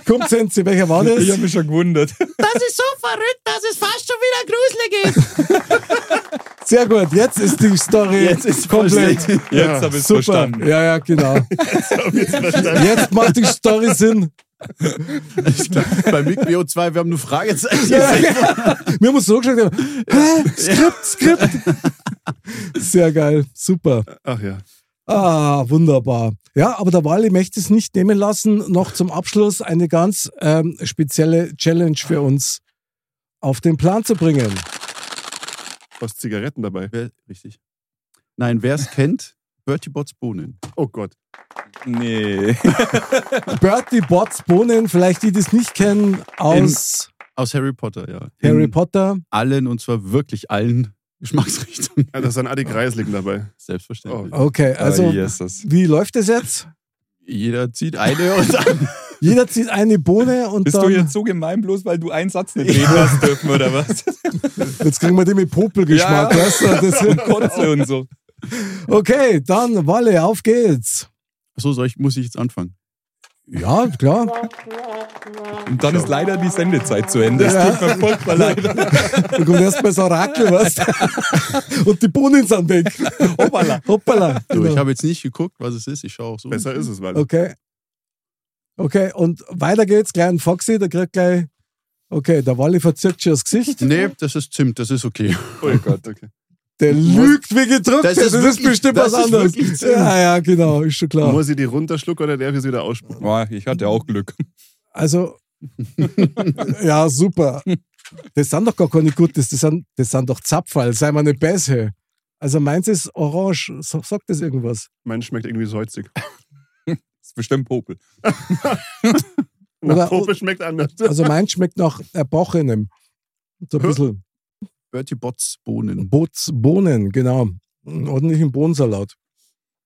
Kommt, Sensi, welcher war das? ich habe mich schon gewundert. Das ist so verrückt, dass es fast schon wieder gruselig ist. [LAUGHS] Sehr gut, jetzt ist die Story Jetzt ist komplett. Jetzt habe ich es Super. verstanden. Ja, ja, genau. Jetzt macht die Story Sinn. Ich glaub, bei MIG 2 wir haben nur Fragezeichen. Ja, ja. Wir haben uns so geschaut, hä? Skript, Skript. Sehr geil, super. Ach ja. Ah, wunderbar. Ja, aber der Wally möchte es nicht nehmen lassen, noch zum Abschluss eine ganz ähm, spezielle Challenge für uns auf den Plan zu bringen. Was Zigaretten dabei. Richtig. Nein, wer es kennt, Bertie Bots Bohnen. Oh Gott. Nee. [LAUGHS] Bertie Bots Bohnen, vielleicht die, die es nicht kennen, aus Aus Harry Potter, ja. Harry In Potter. allen, und zwar wirklich allen [LAUGHS] Geschmacksrichtungen. Ja, da ist ein Adi Kreisling dabei. Selbstverständlich. Okay, also oh, Jesus. wie läuft es jetzt? Jeder zieht eine [LAUGHS] und dann. Jeder zieht eine Bohne und Bist dann. du jetzt so gemein, bloß weil du einen Satz nicht reden hast dürfen, oder was? Jetzt kriegen wir die mit Popelgeschmack, Ja, ja. weißt du? Das, Und Kotze und so. Okay, dann Walle, auf geht's. Achso, soll ich, muss ich jetzt anfangen? Ja, klar. Und dann ist leider die Sendezeit zu Ende. Das Ja. tut mir furchtbar leid. Dann kommt erstmal das Orakel, weißt du? [LAUGHS] Und die Bohnen sind weg. Hoppala. Hoppala. So, Genau. ich habe jetzt nicht geguckt, was es ist. Ich schaue auch so. Besser ist es, weil. Okay. Okay, und weiter geht's. Kleinen Foxy, der kriegt gleich. Okay, der Wally verzirkt schon das Gesicht. Nee, das ist Zimt, das ist okay. Oh Gott, okay. Der lügt wie gedrückt. Das, Das ist, ist wirklich- bestimmt das was ist anderes. Ja, ja, genau, ist schon klar. Muss ich die runterschlucken oder darf ich sie wieder ausspucken? Boah, ich hatte auch Glück. Also, [LAUGHS] ja, super. Das sind doch gar keine Gutes, das sind, das sind doch Zapferl, sei mal nicht besser. Also meins ist orange, Sag- sagt das irgendwas? Mein schmeckt irgendwie salzig. Das [LAUGHS] ist bestimmt Popel. [LAUGHS] Nach Oder- Pope schmeckt anders. Also meins schmeckt nach Erbrochenem. So ein bisschen Bertie Bots Bohnen. Bots, Bohnen, genau. Einen ordentlichen Bohnensalat.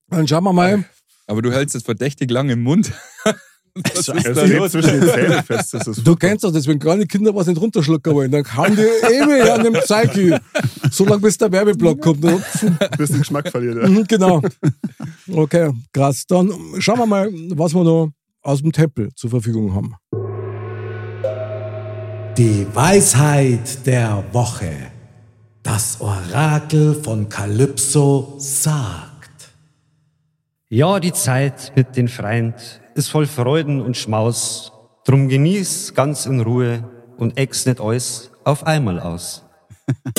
Dann schauen wir mal. Aber du hältst es verdächtig lang im Mund. [LAUGHS] Was ist da los? zwischen den Zähnen fest. Das ist Du kennst das, wenn kleine Kinder was nicht runterschlucken wollen, dann hauen die ewig an dem Zeigi. So lange bis der Werbeblock kommt. ein bisschen Geschmack verliert. Ja. Mhm, genau. Okay, krass. Dann schauen wir mal, was wir noch aus dem Tempel zur Verfügung haben. Die Weisheit der Woche. Das Orakel von Kalypso sagt. Ja, die Zeit mit den Freind ist voll Freuden und Schmaus. Drum genieß ganz in Ruhe und ex nicht alles auf einmal aus. [LAUGHS]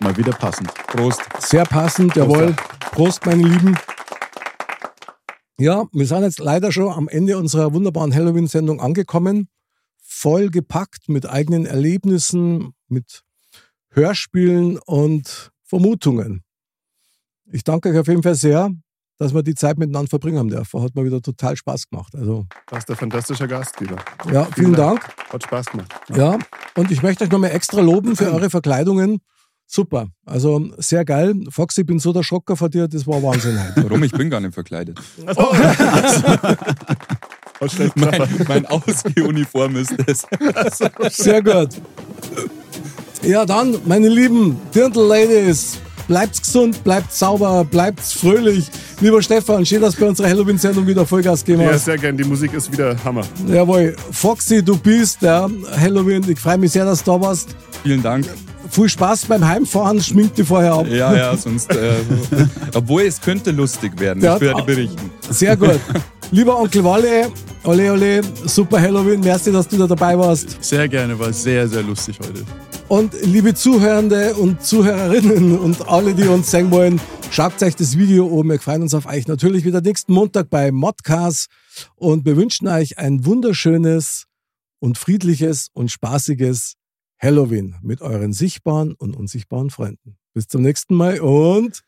Mal wieder passend. Prost. Sehr passend, jawohl. Prost, meine Lieben. Ja, wir sind jetzt leider schon am Ende unserer wunderbaren Halloween-Sendung angekommen. Voll gepackt mit eigenen Erlebnissen, mit Hörspielen und Vermutungen. Ich danke euch auf jeden Fall sehr, dass wir die Zeit miteinander verbringen haben dürfen. Hat mir wieder total Spaß gemacht. Also, Warst der fantastischer Gastgeber. ja, vielen Dank. Hat Spaß gemacht. Ja, und ich möchte euch nochmal extra loben für [CLEARS THROAT] eure Verkleidungen. Super. Also sehr geil. Foxy, ich bin so der Schocker von dir, das war Wahnsinn heute. Warum? Ich bin gar nicht verkleidet. Hat [LAUGHS] schlecht Mein, mein Ausgehuniform ist das. Sehr gut. Ja, dann, meine lieben Dirndl-Ladies, bleibt's gesund, bleibt sauber, bleibt's fröhlich. Lieber Stefan, schön, dass du bei unserer Halloween-Sendung wieder Vollgas gegeben Ja, hast. sehr gern. Die Musik ist wieder Hammer. Jawohl. Foxy, du bist der Halloween. Ich freue mich sehr, dass du da warst. Vielen Dank. Viel Spaß beim Heimfahren, schmink dich vorher ab. Ja, ja, sonst. Äh, obwohl es könnte lustig werden. Ja, ich werde berichten. Sehr gut. Lieber Onkel Walle, ole ole, super Halloween, merci, dass du da dabei warst. Sehr gerne, war sehr, sehr lustig heute. Und liebe Zuhörende und Zuhörerinnen und alle, die uns sehen wollen, schaut euch das Video an. Wir freuen uns auf euch natürlich wieder nächsten Montag bei Modcast und wir wünschen euch ein wunderschönes und friedliches und spaßiges Halloween mit euren sichtbaren und unsichtbaren Freunden. Bis zum nächsten Mal und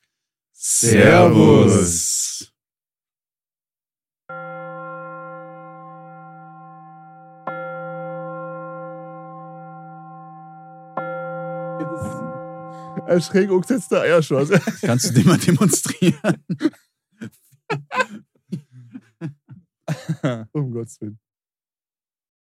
Servus. [LAUGHS] Ein schräg umgesetzter Eierschoss. [LAUGHS] Kannst du den mal demonstrieren? [LAUGHS] um Gottes Willen.